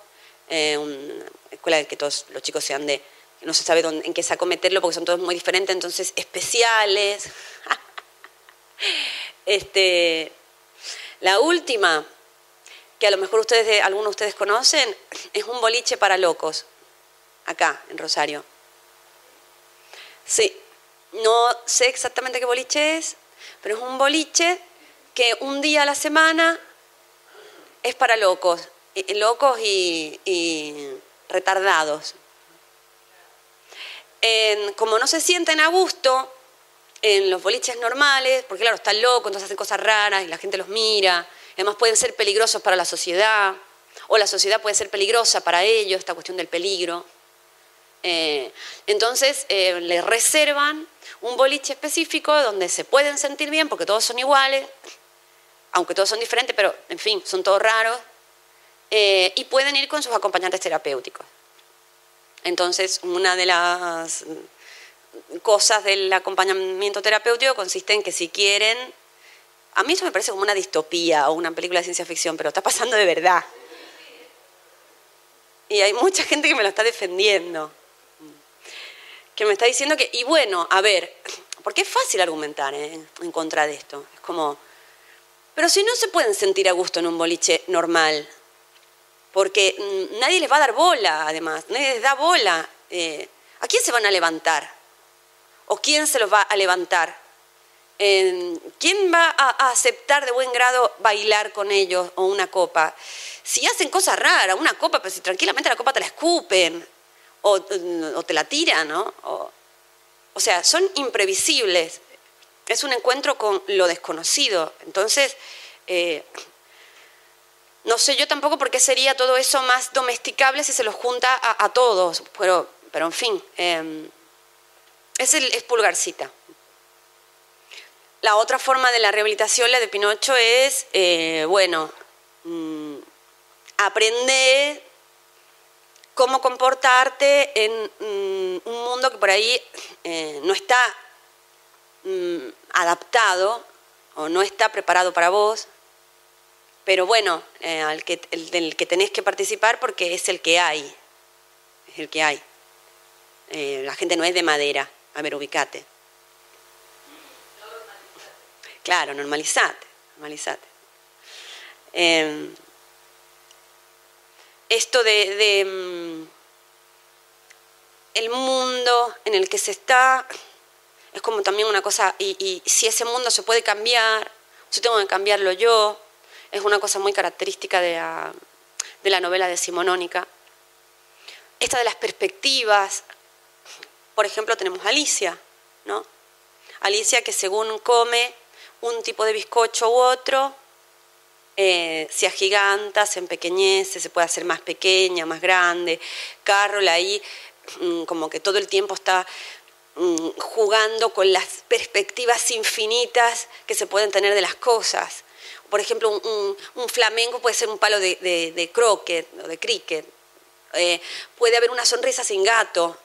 eh, una escuela en la que todos los chicos sean de no se sabe en qué saco meterlo porque son todos muy diferentes, entonces especiales. <laughs> este, la última, que a lo mejor ustedes, algunos de ustedes conocen, es un boliche para locos, acá en Rosario. Sí, no sé exactamente qué boliche es, pero es un boliche que un día a la semana es para locos, locos y retardados como no se sienten a gusto en los boliches normales, porque claro, están locos, entonces hacen cosas raras y la gente los mira, además pueden ser peligrosos para la sociedad, o la sociedad puede ser peligrosa para ellos, esta cuestión del peligro. Eh, entonces eh, les reservan un boliche específico donde se pueden sentir bien, porque todos son iguales, aunque todos son diferentes, pero en fin, son todos raros, eh, y pueden ir con sus acompañantes terapéuticos. Entonces, una de las cosas del acompañamiento terapéutico consiste en que si quieren, a mí eso me parece como una distopía o una película de ciencia ficción, pero está pasando de verdad. Y hay mucha gente que me lo está defendiendo, que me está diciendo que, y bueno, a ver, porque es fácil argumentar ¿eh? en contra de esto. Es como, pero si no se pueden sentir a gusto en un boliche normal, porque mm, nadie les va a dar bola, además, nadie les da bola. Eh, ¿A quién se van a levantar? ¿O quién se los va a levantar? ¿Quién va a, aceptar de buen grado bailar con ellos o una copa? Si hacen cosas raras, una copa, pero si tranquilamente la copa te la escupen o, te la tiran, ¿no? O, sea, son imprevisibles. Es un encuentro con lo desconocido. Entonces, eh, no sé yo tampoco por qué sería todo eso más domesticable si se los junta a, todos, pero, pero en fin, em, es, el, es pulgarcita. La otra forma de la rehabilitación, la de Pinocho, es, eh, bueno, mm, aprender cómo comportarte en mm, un mundo que por ahí eh, no está mm, adaptado o no está preparado para vos, pero bueno, eh, al que, el del que tenés que participar porque es el que hay, es el que hay. Eh, la gente no es de madera, a ver, ubicate. Claro, normalizate, normalizate. Em, esto de, mm, el mundo en el que se está es como también una cosa, y, si ese mundo se puede cambiar, yo tengo que cambiarlo yo, es una cosa muy característica de la, novela de Simonónica. Esta de las perspectivas, por ejemplo, tenemos a Alicia, ¿no? Alicia que según come un tipo de bizcocho u otro, eh, se agiganta, se empequeñece, se puede hacer más pequeña, más grande. Carol ahí como que todo el tiempo está mm, jugando con las perspectivas infinitas que se pueden tener de las cosas. Por ejemplo, un, flamenco puede ser un palo de, croquet o de cricket. Eh, puede haber una sonrisa sin gato.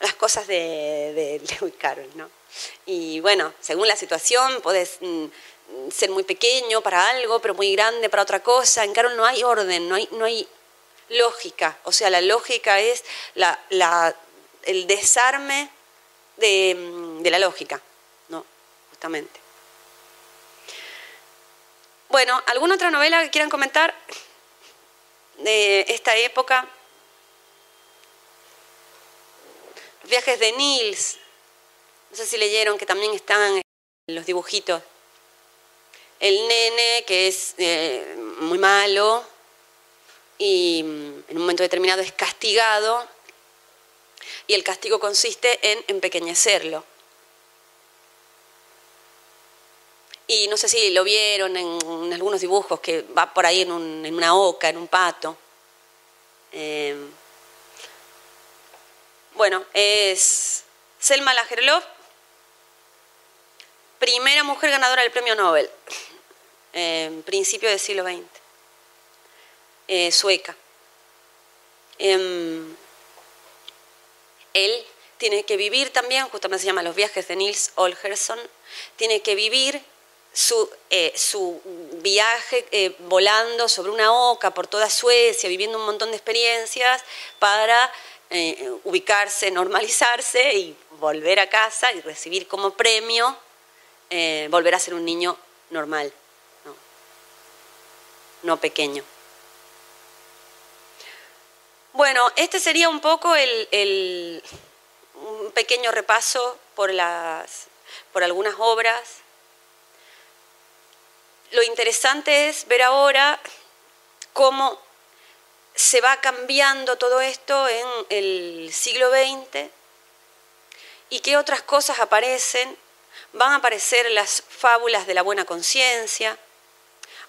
Las cosas de, de Lewis Carroll, ¿no? Y bueno, según la situación, puedes mm, ser muy pequeño para algo, pero muy grande para otra cosa. En Carol no hay orden, no hay, no hay lógica. O sea, la lógica es la, el desarme de, mm, de la lógica, ¿no? Justamente. Bueno, ¿alguna otra novela que quieran comentar de esta época? Los viajes de Nils. No sé si leyeron que también están los dibujitos. El nene que es eh, muy malo y mm, en un momento determinado es castigado y el castigo consiste en empequeñecerlo. Y no sé si lo vieron en, algunos dibujos, que va por ahí en, una oca, en un pato. Eh, bueno, es Selma Lagerlof, primera mujer ganadora del premio Nobel, <laughs> en principio del siglo XX, eh, sueca. Em, él tiene que vivir también, justamente se llama Los viajes de Nils Olgerson, tiene que vivir su, eh, su viaje eh, volando sobre una oca por toda Suecia, viviendo un montón de experiencias para eh, ubicarse, normalizarse y volver a casa y recibir como premio volver a ser un niño normal, no, pequeño. Bueno, este sería un poco el, un pequeño repaso por, las, por algunas obras lo interesante es ver ahora cómo se va cambiando todo esto en el siglo XX y qué otras cosas aparecen. Van a aparecer las fábulas de la buena conciencia.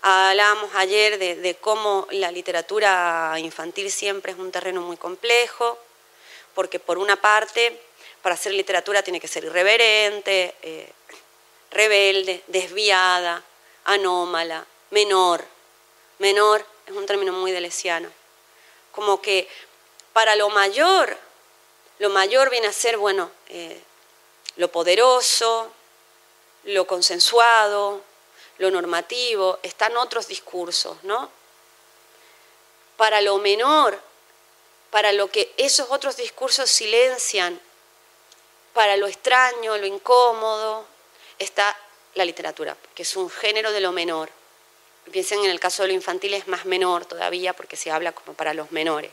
Hablábamos ayer de, cómo la literatura infantil siempre es un terreno muy complejo, porque por una parte, para hacer literatura tiene que ser irreverente, eh, rebelde, desviada, anómala, menor. Menor es un término muy delesiano. Como que para lo mayor, lo mayor viene a ser, bueno, eh, lo poderoso, lo consensuado, lo normativo, están otros discursos, ¿no? Para lo menor, para lo que esos otros discursos silencian, para lo extraño, lo incómodo, está la literatura, que es un género de lo menor. Piensen en el caso de lo infantil es más menor todavía porque se habla como para los menores.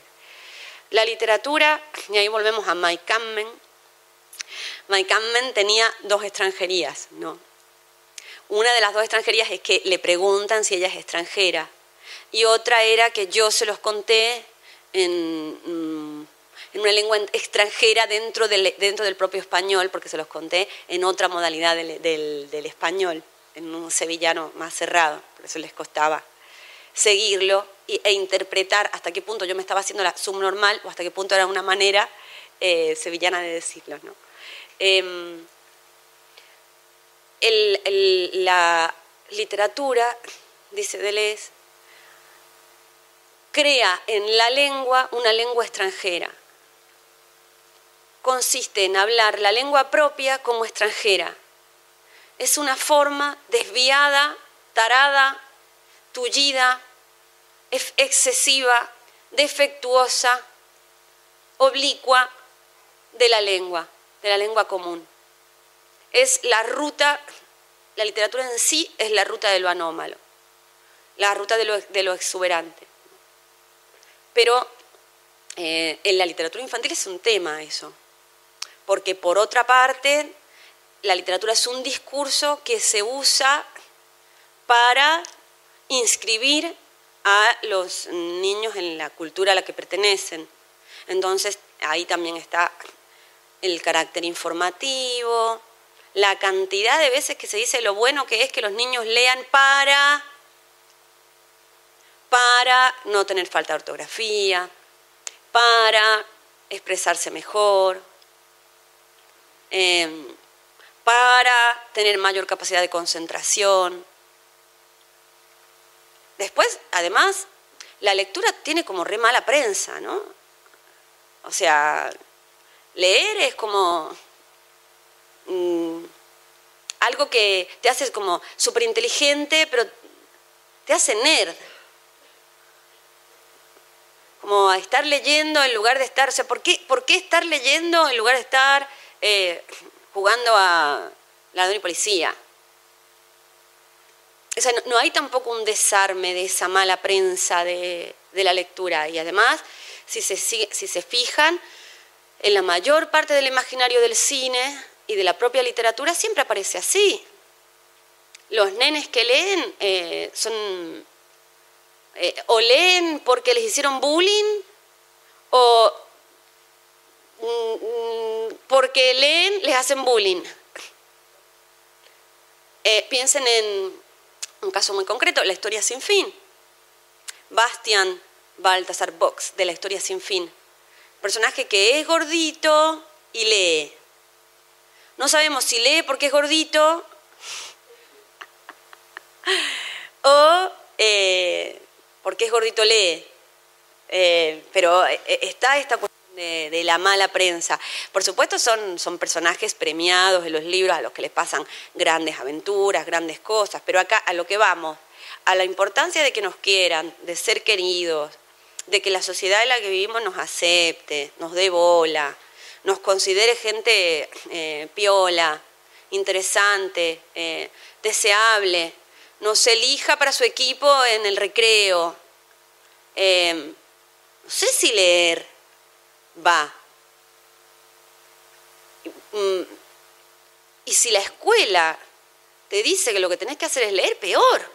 La literatura, y ahí volvemos a Mike Cammen, Mike Cammen tenía dos extranjerías, ¿no? Una de las dos extranjerías es que le preguntan si ella es extranjera y otra era que yo se los conté en, mm, en una lengua extranjera dentro del, dentro del propio español, porque se los conté en otra modalidad del, del, español, en un sevillano más cerrado, por eso les costaba seguirlo e interpretar hasta qué punto yo me estaba haciendo la subnormal o hasta qué punto era una manera eh, sevillana de decirlo. ¿no? Em, la literatura, dice Deleuze, crea en la lengua una lengua extranjera consiste en hablar la lengua propia como extranjera. Es una forma desviada, tarada, tullida, excesiva, defectuosa, oblicua de la lengua, de la lengua común. Es la ruta, la literatura en sí es la ruta de lo anómalo, la ruta de lo, exuberante. Pero eh, en la literatura infantil es un tema eso porque por otra parte, la literatura es un discurso que se usa para inscribir a los niños en la cultura a la que pertenecen. Entonces, ahí también está el carácter informativo, la cantidad de veces que se dice lo bueno que es que los niños lean para para no tener falta de ortografía, para expresarse mejor, em, para tener mayor capacidad de concentración. Después, además, la lectura tiene como re mala prensa, ¿no? O sea, leer es como mm, algo que te hace como súper inteligente, pero te hace nerd. Como a estar leyendo en lugar de estar, o sea, ¿por qué, por qué estar leyendo en lugar de estar eh, jugando a ladrón y policía? O sea, no, hay tampoco un desarme de esa mala prensa de, la lectura. Y además, si se, si se fijan, en la mayor parte del imaginario del cine y de la propia literatura siempre aparece así. Los nenes que leen eh, son eh, o leen porque les hicieron bullying o mm, porque leen les hacen bullying. Eh, piensen en un caso muy concreto, la historia sin fin. Bastian Baltasar Box, de la historia sin fin. Personaje que es gordito y lee. No sabemos si lee porque es gordito o eh, porque es gordito lee. Eh, pero eh, está esta cuestión de, la mala prensa. Por supuesto son, son personajes premiados de los libros a los que les pasan grandes aventuras, grandes cosas, pero acá a lo que vamos, a la importancia de que nos quieran, de ser queridos, de que la sociedad en la que vivimos nos acepte, nos dé bola, nos considere gente eh, piola, interesante, eh, deseable, nos elija para su equipo en el recreo. Eh, no sé si leer va. Mm, y si la escuela te dice que lo que tenés que hacer es leer, peor.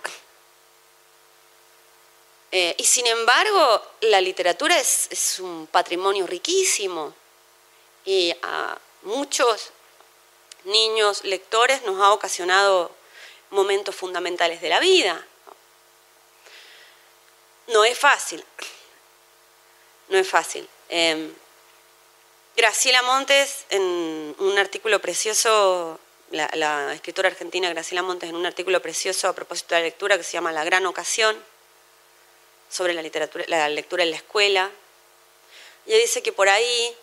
Y sin embargo, la literatura es, un patrimonio riquísimo y a muchos niños lectores nos ha ocasionado momentos fundamentales de la vida. No es fácil, <clears throat> no es fácil. Em, Graciela Montes, en un artículo precioso, la, la, escritora argentina Graciela Montes, en un artículo precioso a propósito de la lectura que se llama La Gran Ocasión, sobre la, literatura, la lectura en la escuela. Ella dice que por ahí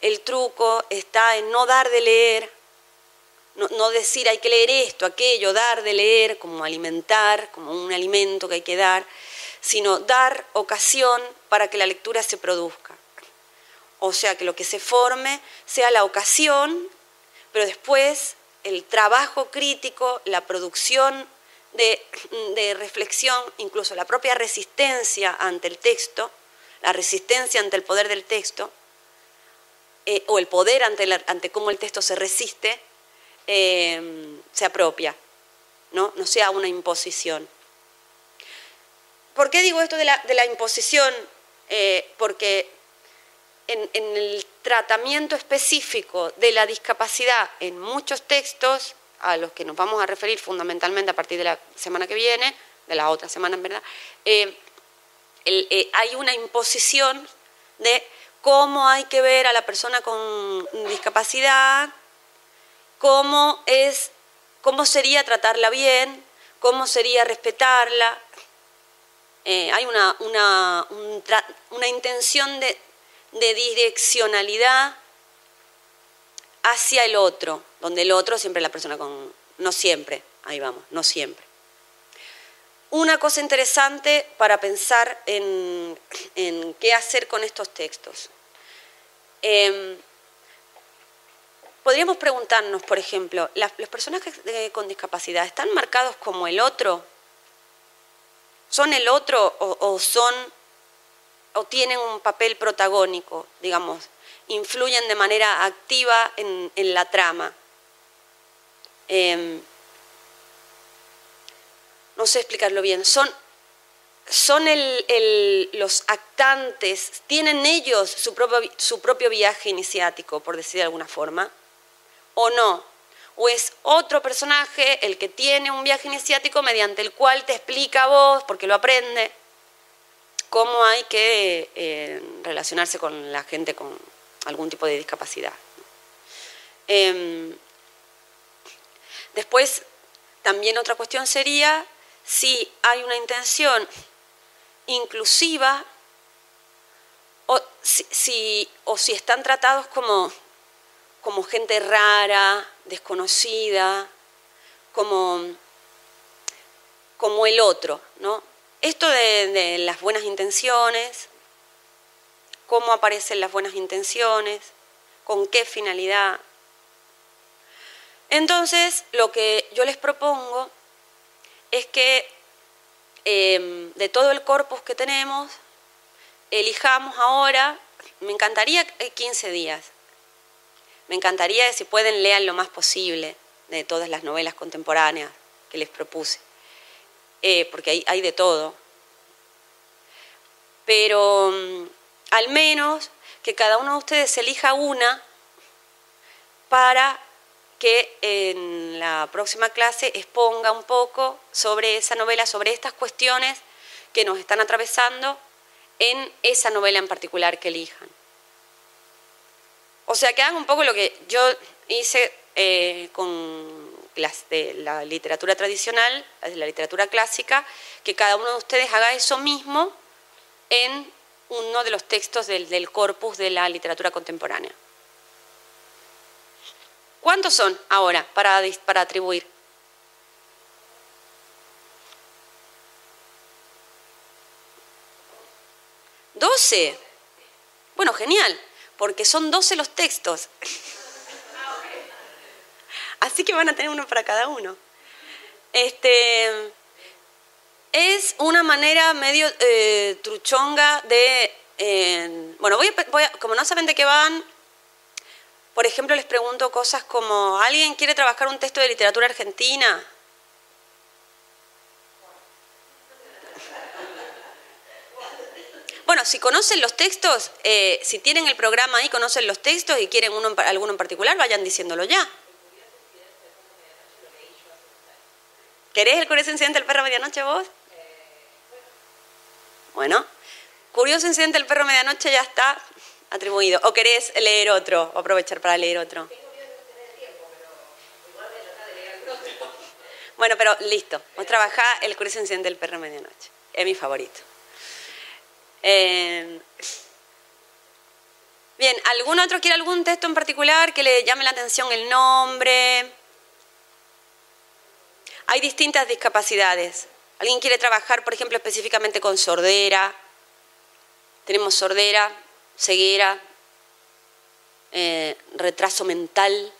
el truco está en no dar de leer, no, decir hay que leer esto, aquello, dar de leer, como alimentar, como un alimento que hay que dar, sino dar ocasión para que la lectura se produzca. O sea, que lo que se forme sea la ocasión, pero después el trabajo crítico, la producción de, reflexión, incluso la propia resistencia ante el texto, la resistencia ante el poder del texto, eh, o el poder ante, ante cómo el texto se resiste, eh, se apropia, ¿no? no sea una imposición. ¿Por qué digo esto de la, imposición? Eh, porque en, el tratamiento específico de la discapacidad en muchos textos a los que nos vamos a referir fundamentalmente a partir de la semana que viene, de la otra semana en verdad, hay una imposición de cómo hay que ver a la persona con discapacidad, cómo, es, cómo sería tratarla bien, cómo sería respetarla. Eh, hay una, una, una intención de, de direccionalidad hacia el otro, donde el otro siempre es la persona con... No siempre, ahí vamos, no siempre. Una cosa interesante para pensar en, qué hacer con estos textos. Em, podríamos preguntarnos, por ejemplo, ¿las, ¿los personajes con discapacidad están marcados como el otro? ¿Son el otro o son o tienen un papel protagónico, digamos, influyen de manera activa en, la trama. Em, no sé explicarlo bien, son, son los actantes, tienen ellos su propio, su propio viaje iniciático, por decir de alguna forma, o no, o es otro personaje el que tiene un viaje iniciático mediante el cual te explica a vos, porque lo aprende, cómo hay que eh, relacionarse con la gente con, algún tipo de discapacidad. Em, después, también otra cuestión sería si hay una intención inclusiva o si, o si están tratados como, como gente rara, desconocida, como, como el otro. ¿no? Esto de, de las buenas intenciones, cómo aparecen las buenas intenciones, con qué finalidad. Entonces, lo que yo les propongo es que em, de todo el corpus que tenemos, elijamos ahora, me encantaría 15 días, me encantaría que si pueden lean lo más posible de todas las novelas contemporáneas que les propuse, eh, porque hay, hay de todo. Pero mm, al menos que cada uno de ustedes elija una para que en la próxima clase exponga un poco sobre esa novela, sobre estas cuestiones que nos están atravesando en esa novela en particular que elijan. O sea, que hagan un poco lo que yo hice eh, con la literatura tradicional, la literatura clásica, que cada uno de ustedes haga eso mismo en uno de los textos del corpus de la literatura contemporánea. ¿Cuántos son ahora para, para atribuir? ¿12? Bueno, genial, porque son 12 los textos. <laughs> Así que van a tener uno para cada uno. Este, es una manera medio eh, truchonga de... Eh, bueno, voy voy a, como no saben de qué van, por ejemplo, les pregunto cosas como, ¿alguien quiere trabajar un texto de literatura argentina? Bueno, si conocen los textos, eh, si tienen el programa ahí, conocen los textos y quieren uno, alguno en particular, vayan diciéndolo ya. ¿Querés el curioso incidente del perro medianoche vos? Bueno, curioso incidente del perro medianoche ya está atribuido. ¿O querés leer otro? O aprovechar para leer otro. Bueno, pero listo. Vos trabajá el curso incidente del perro medianoche. Es mi favorito. Eh, bien, ¿algún otro quiere algún texto en particular que le llame la atención el nombre? Hay distintas discapacidades. ¿Alguien quiere trabajar, por ejemplo, específicamente con sordera? Tenemos sordera, ceguera, eh, retraso mental.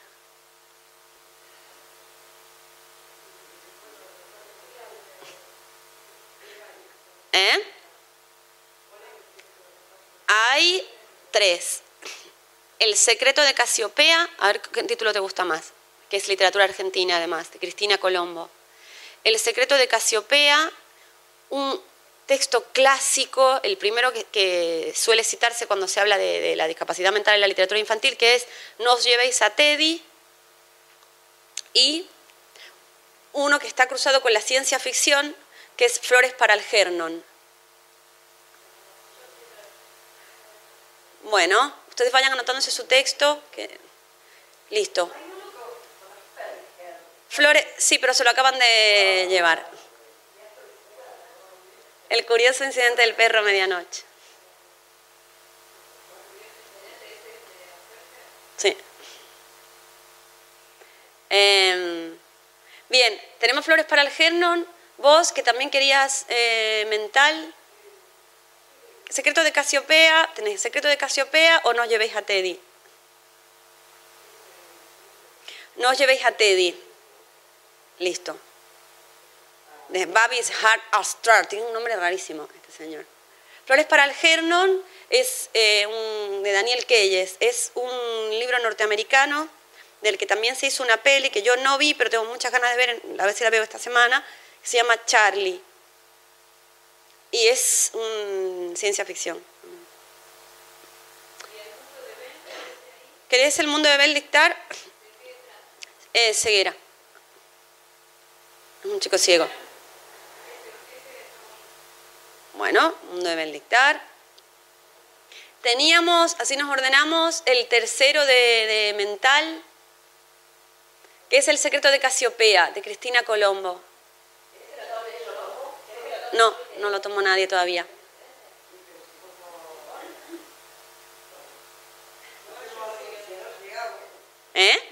¿Eh? Hay tres. El secreto de Casiopea, a ver qué título te gusta más, que es literatura argentina además, de Cristina Colombo. El secreto de Casiopea, un texto clásico, el primero que, suele citarse cuando se habla de, la discapacidad mental en la literatura infantil, que es No os llevéis a Teddy, y uno que está cruzado con la ciencia ficción, que es Flores para el Gernon. Bueno, ustedes vayan anotándose su texto. Que... Listo. Flores, sí, pero se lo acaban de llevar. El curioso incidente del perro medianoche. Sí. Em, bien, tenemos flores para el Gernon. Vos, que también querías eh, mental. Secreto de Casiopea. ¿Tenéis secreto de Casiopea o no llevéis a Teddy? No os llevéis a Teddy. Listo de Babis Heart Astral, tiene un nombre rarísimo este señor. Flores para el Gernon es eh, un, de Daniel Keyes, es un libro norteamericano del que también se hizo una peli que yo no vi, pero tengo muchas ganas de ver, a ver si la veo esta semana, se llama Charlie. Y es un, ciencia ficción. ¿Querés el mundo de Bell dictar? Eh, ceguera. Es un chico ciego. Bueno, mundo deben dictar. teníamos, así nos ordenamos, el tercero de, de mental, que es El secreto de Casiopea, de Cristina Colombo. No, no lo tomó nadie todavía. ¿Eh?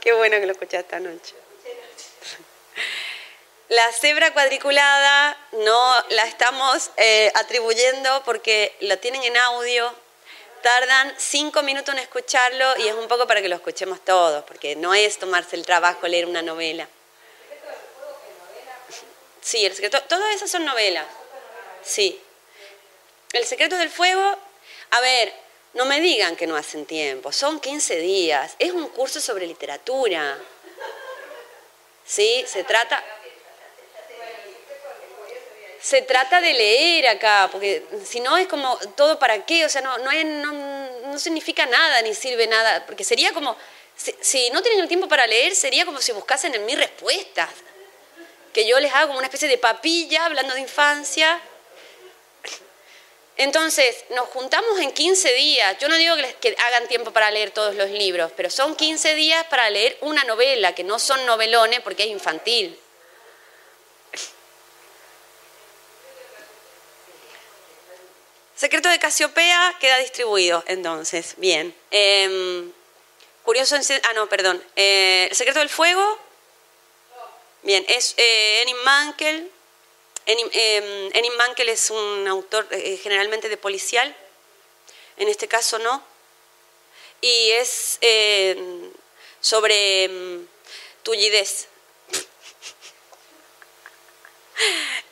Qué escuchaste esta noche. La cebra cuadriculada no la estamos eh, atribuyendo porque lo tienen en audio, tardan cinco minutos en escucharlo y es un poco para que lo escuchemos todos, porque no es tomarse el trabajo leer una novela. Sí, el secreto, todas esas son novelas. Sí. El secreto del fuego, a ver, no me digan que no hacen tiempo, son 15 días, es un curso sobre literatura. ¿Sí? Se trata... Se trata de leer acá, porque si no es como todo para qué, o sea, no, no, no, significa nada ni sirve nada, porque sería como, si, si, no tienen el tiempo para leer, sería como si buscasen en mí respuestas, que yo les hago como una especie de papilla hablando de infancia, entonces, nos juntamos en 15 días. Yo no digo que, hagan tiempo para leer todos los libros, pero son 15 días para leer una novela, que no son novelones porque es infantil. Secreto de Casiopea queda distribuido, entonces, bien. Em, curioso, ah, no, perdón. Eh, el Secreto del Fuego, bien, es eh, Mankel, Enim, Enim Mankel es un autor eh, generalmente de policial, en este caso no, y es eh, sobre um, tullidez.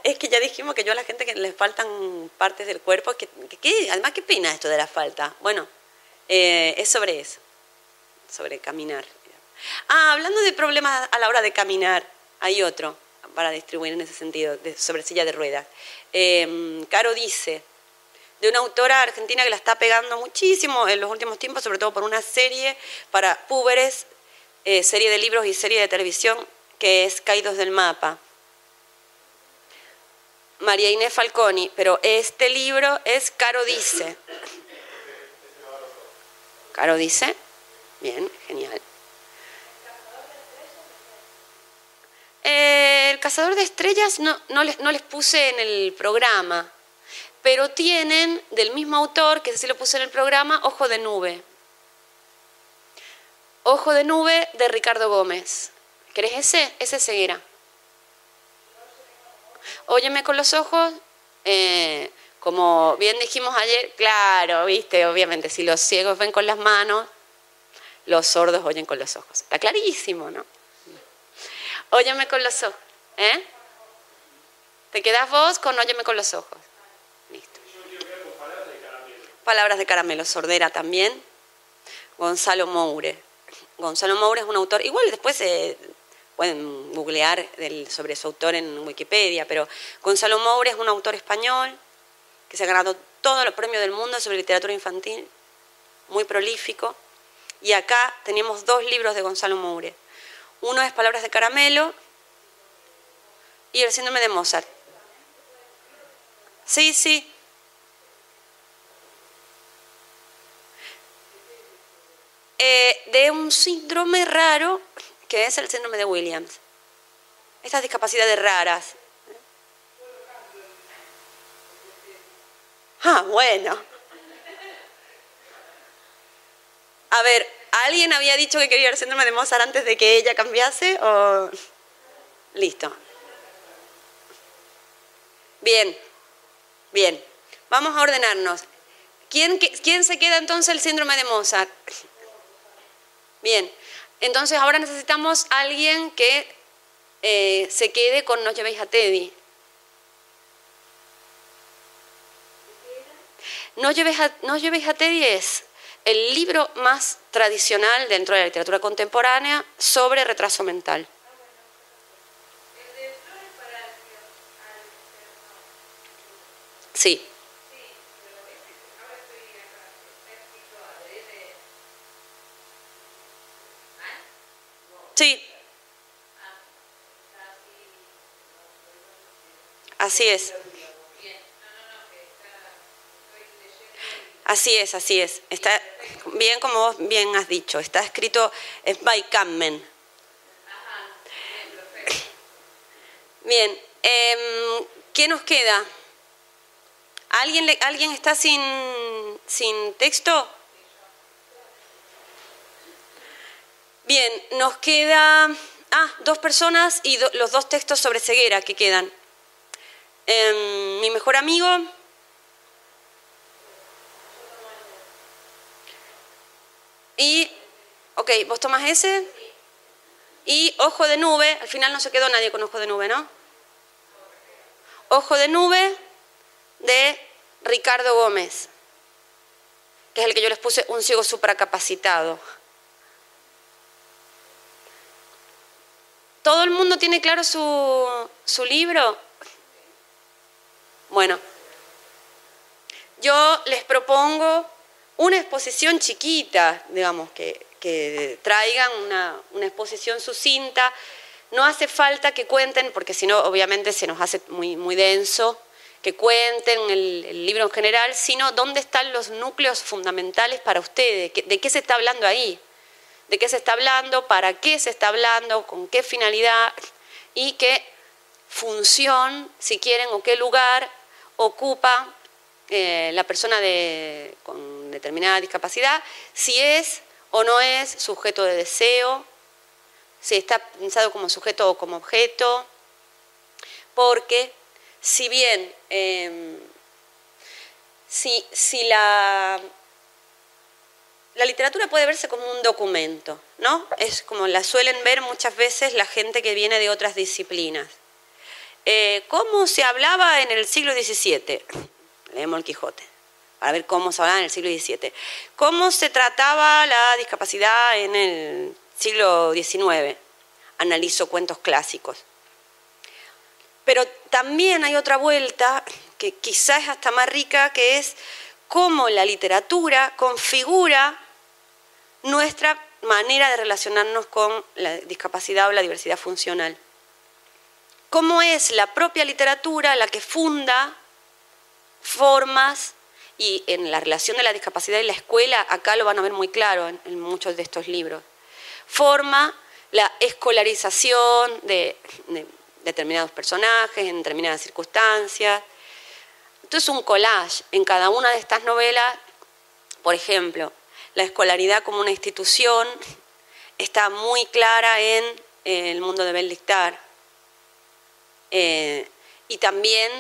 es que ya dijimos que yo a la gente que le faltan partes del cuerpo, que, además qué pena esto de la falta. Bueno, eh, es sobre eso, sobre caminar. Ah, hablando de problemas a la hora de caminar, hay otro para distribuir en ese sentido, de, sobre silla de ruedas. Em, Caro dice, de una autora argentina que la está pegando muchísimo en los últimos tiempos, sobre todo por una serie para púberes, eh, serie de libros y serie de televisión, que es Caídos del Mapa. María Inés Falconi, pero este libro es Caro dice. Caro dice, bien, genial. Eh, el cazador de estrellas no, les, no les puse en el programa, pero tienen del mismo autor, que sí lo puse en el programa, Ojo de Nube. Ojo de Nube de Ricardo Gómez. ¿Querés ese? Ese ceguera. Óyeme con los ojos. Eh, como bien dijimos ayer, claro, viste, obviamente, si los ciegos ven con las manos, los sordos oyen con los ojos. Está clarísimo, ¿no? Óyeme con los ojos. ¿Eh? ¿Te quedas vos con óyeme con los ojos? Listo. Palabras de caramelo, sordera también. Gonzalo Moure. Gonzalo Moure es un autor, igual después pueden googlear sobre su autor en Wikipedia, pero Gonzalo Moure es un autor español que se ha ganado todos los premios del mundo sobre literatura infantil, muy prolífico. Y acá tenemos dos libros de Gonzalo Moure. Uno es Palabras de Caramelo y el síndrome de Mozart. Sí, sí. Eh, de un síndrome raro que es el síndrome de Williams. Estas discapacidades raras. Ah, bueno. A ver, ¿Alguien había dicho que quería el síndrome de Mozart antes de que ella cambiase? O... Listo. Bien, bien. Vamos a ordenarnos. ¿Quién, ¿Quién se queda entonces el síndrome de Mozart? Bien, entonces ahora necesitamos alguien que eh, se quede con No llevéis a Teddy. No llevéis a, no llevéis a Teddy es el libro más tradicional dentro de la literatura contemporánea sobre retraso mental. Sí. Sí. Así es. Así es, así es. Está bien como vos bien has dicho. Está escrito es by Kammen. Bien. Em, ¿Qué nos queda? ¿Alguien, le, ¿Alguien está sin, sin texto? Bien, nos queda ah, dos personas y los dos textos sobre ceguera que quedan. Em, mi mejor amigo. Y, ok, vos tomas ese. Y ojo de nube, al final no se quedó nadie con ojo de nube, ¿no? Ojo de nube de Ricardo Gómez, que es el que yo les puse un ciego supracapacitado. ¿Todo el mundo tiene claro su, su libro? Bueno, yo les propongo una exposición chiquita, digamos, que, traigan una, una, exposición sucinta. No hace falta que cuenten, porque si no, obviamente se nos hace muy, denso, que cuenten el, el, libro en general, sino dónde están los núcleos fundamentales para ustedes, de qué se está hablando ahí, de qué se está hablando, para qué se está hablando, con qué finalidad y qué función, si quieren, o qué lugar ocupa eh, la persona de, con determinada discapacidad, si es o no es sujeto de deseo, si está pensado como sujeto o como objeto, porque si bien eh, si, si la, la literatura puede verse como un documento, ¿no? Es como la suelen ver muchas veces la gente que viene de otras disciplinas. Eh, ¿Cómo se hablaba en el siglo XVII? Leemos el Quijote, para ver cómo se hablaba en el siglo XVII. ¿Cómo se trataba la discapacidad en el siglo XIX? Analizo cuentos clásicos. Pero también hay otra vuelta que quizás es hasta más rica, que es cómo la literatura configura nuestra manera de relacionarnos con la discapacidad o la diversidad funcional cómo es la propia literatura la que funda formas y en la relación de la discapacidad y la escuela, acá lo van a ver muy claro en, muchos de estos libros, forma la escolarización de, determinados personajes en determinadas circunstancias. Entonces un collage en cada una de estas novelas, por ejemplo, la escolaridad como una institución está muy clara en, el mundo de Bell eh, y también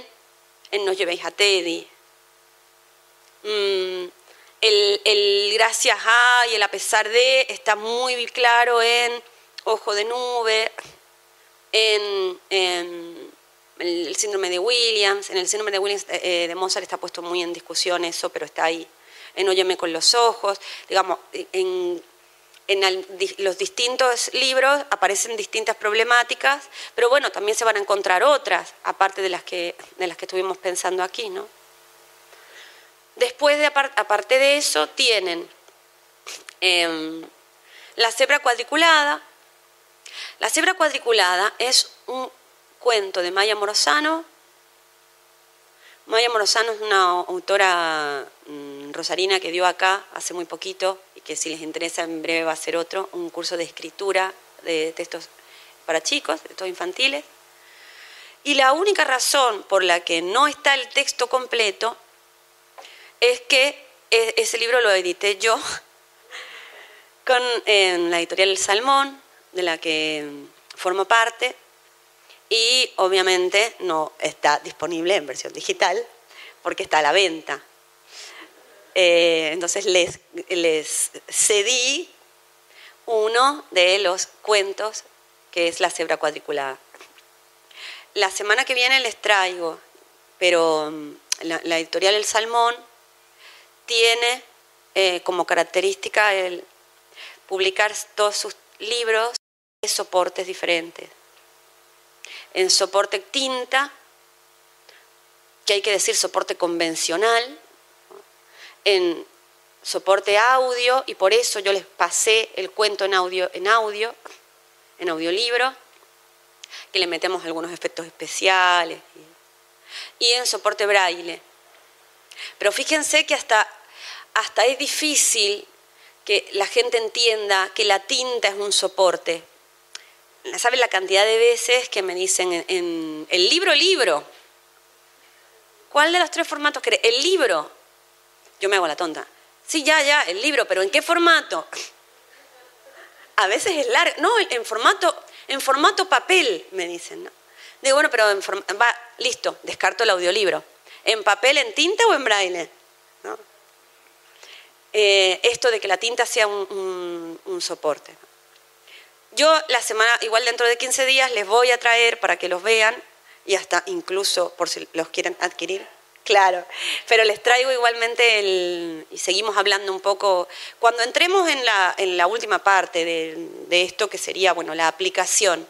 en No llevéis a Teddy. Mm, el, gracias a y el a pesar de está muy claro en Ojo de Nube, en, el síndrome de Williams. En el síndrome de Williams eh, de Mozart está puesto muy en discusión eso, pero está ahí. En Óyeme con los ojos. Digamos, en en los distintos libros aparecen distintas problemáticas, pero bueno, también se van a encontrar otras, aparte de las que, de las que estuvimos pensando aquí, ¿no? Después, de, aparte de eso, tienen em, la cebra cuadriculada. La cebra cuadriculada es un cuento de Maya Morosano. Maya Morosano es una autora mm, rosarina que dio acá hace muy poquito que si les interesa en breve va a ser otro, un curso de escritura de textos para chicos, de textos infantiles. Y la única razón por la que no está el texto completo es que e, ese libro lo edité yo <laughs> con en la editorial El Salmón, de la que formo parte, y obviamente no está disponible en versión digital porque está a la venta. Eh, entonces les, les cedí uno de los cuentos que es La cebra cuadriculada. La semana que viene les traigo, pero mm, la, editorial El Salmón tiene eh, como característica el publicar todos sus libros en soportes diferentes. En soporte tinta, que hay que decir soporte convencional, en soporte audio y por eso yo les pasé el cuento en audio, en audio en audiolibro, que le metemos algunos efectos especiales y, y en soporte braille. Pero fíjense que hasta, hasta es difícil que la gente entienda que la tinta es un soporte. ¿Saben la cantidad de veces que me dicen en, el libro, libro? ¿Cuál de los tres formatos querés? El libro. Yo me hago la tonta. Sí, ya, ya, el libro, pero ¿en qué formato? A veces es largo. No, en formato, en formato papel, me dicen. ¿no? Digo, bueno, pero en va, listo, descarto el audiolibro. ¿En papel, en tinta o en braille? Eh, esto de que la tinta sea un, soporte. Yo la semana, igual dentro de 15 días, les voy a traer para que los vean y hasta incluso por si los quieren adquirir. Claro, pero les traigo igualmente el, y seguimos hablando un poco, cuando entremos en la, en la última parte de, esto que sería, bueno, la aplicación,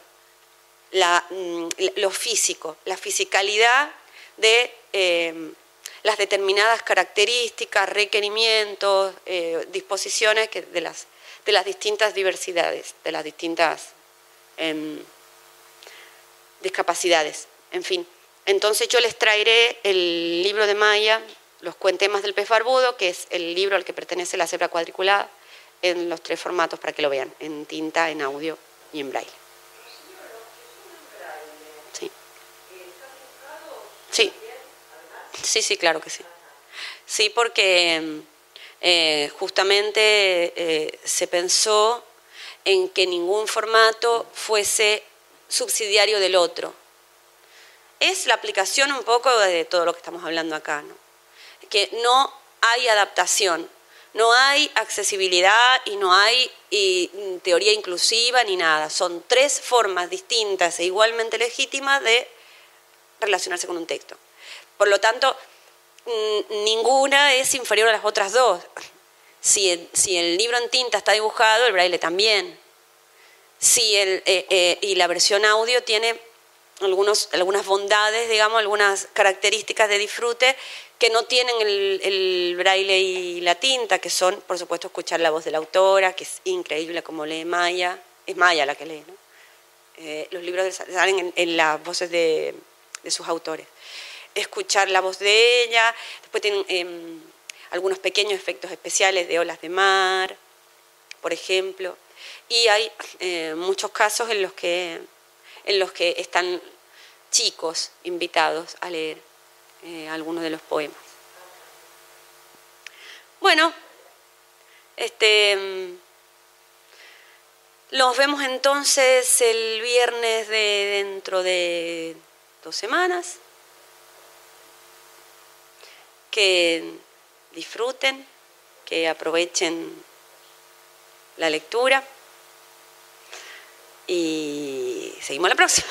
la, mm, lo físico, la fisicalidad de eh, las determinadas características, requerimientos, eh, disposiciones de las de las distintas diversidades, de las distintas em, discapacidades. En fin, entonces yo les traeré el libro de Maya, Los cuentemas del pez barbudo, que es el libro al que pertenece la cebra cuadriculada, en los tres formatos para que lo vean, en tinta, en audio y en braille. Sí. Sí. Sí, sí, claro que sí. Sí, porque eh, justamente eh, se pensó en que ningún formato fuese subsidiario del otro. Es la aplicación un poco de todo lo que estamos hablando acá, ¿no? que no hay adaptación, no hay accesibilidad y no hay mm, teoría inclusiva ni nada. Son tres formas distintas e igualmente legítimas de relacionarse con un texto. Por lo tanto, ninguna es inferior a las otras dos. Si el, libro en tinta está dibujado, el braille también. Si el, eh, eh, y la versión audio tiene algunos, algunas bondades, digamos, algunas características de disfrute que no tienen el, braille y la tinta, que son, por supuesto, escuchar la voz de la autora, que es increíble como lee Maya, es Maya la que lee, ¿no? Eh, los libros salen en, las voces de sus autores escuchar la voz de ella, después tienen em, algunos pequeños efectos especiales de olas de mar, por ejemplo, y hay eh, muchos casos en los, que, en los que están chicos invitados a leer eh, algunos de los poemas. Bueno, este, em, los vemos entonces el viernes de dentro de dos semanas que disfruten, que aprovechen la lectura y seguimos la próxima.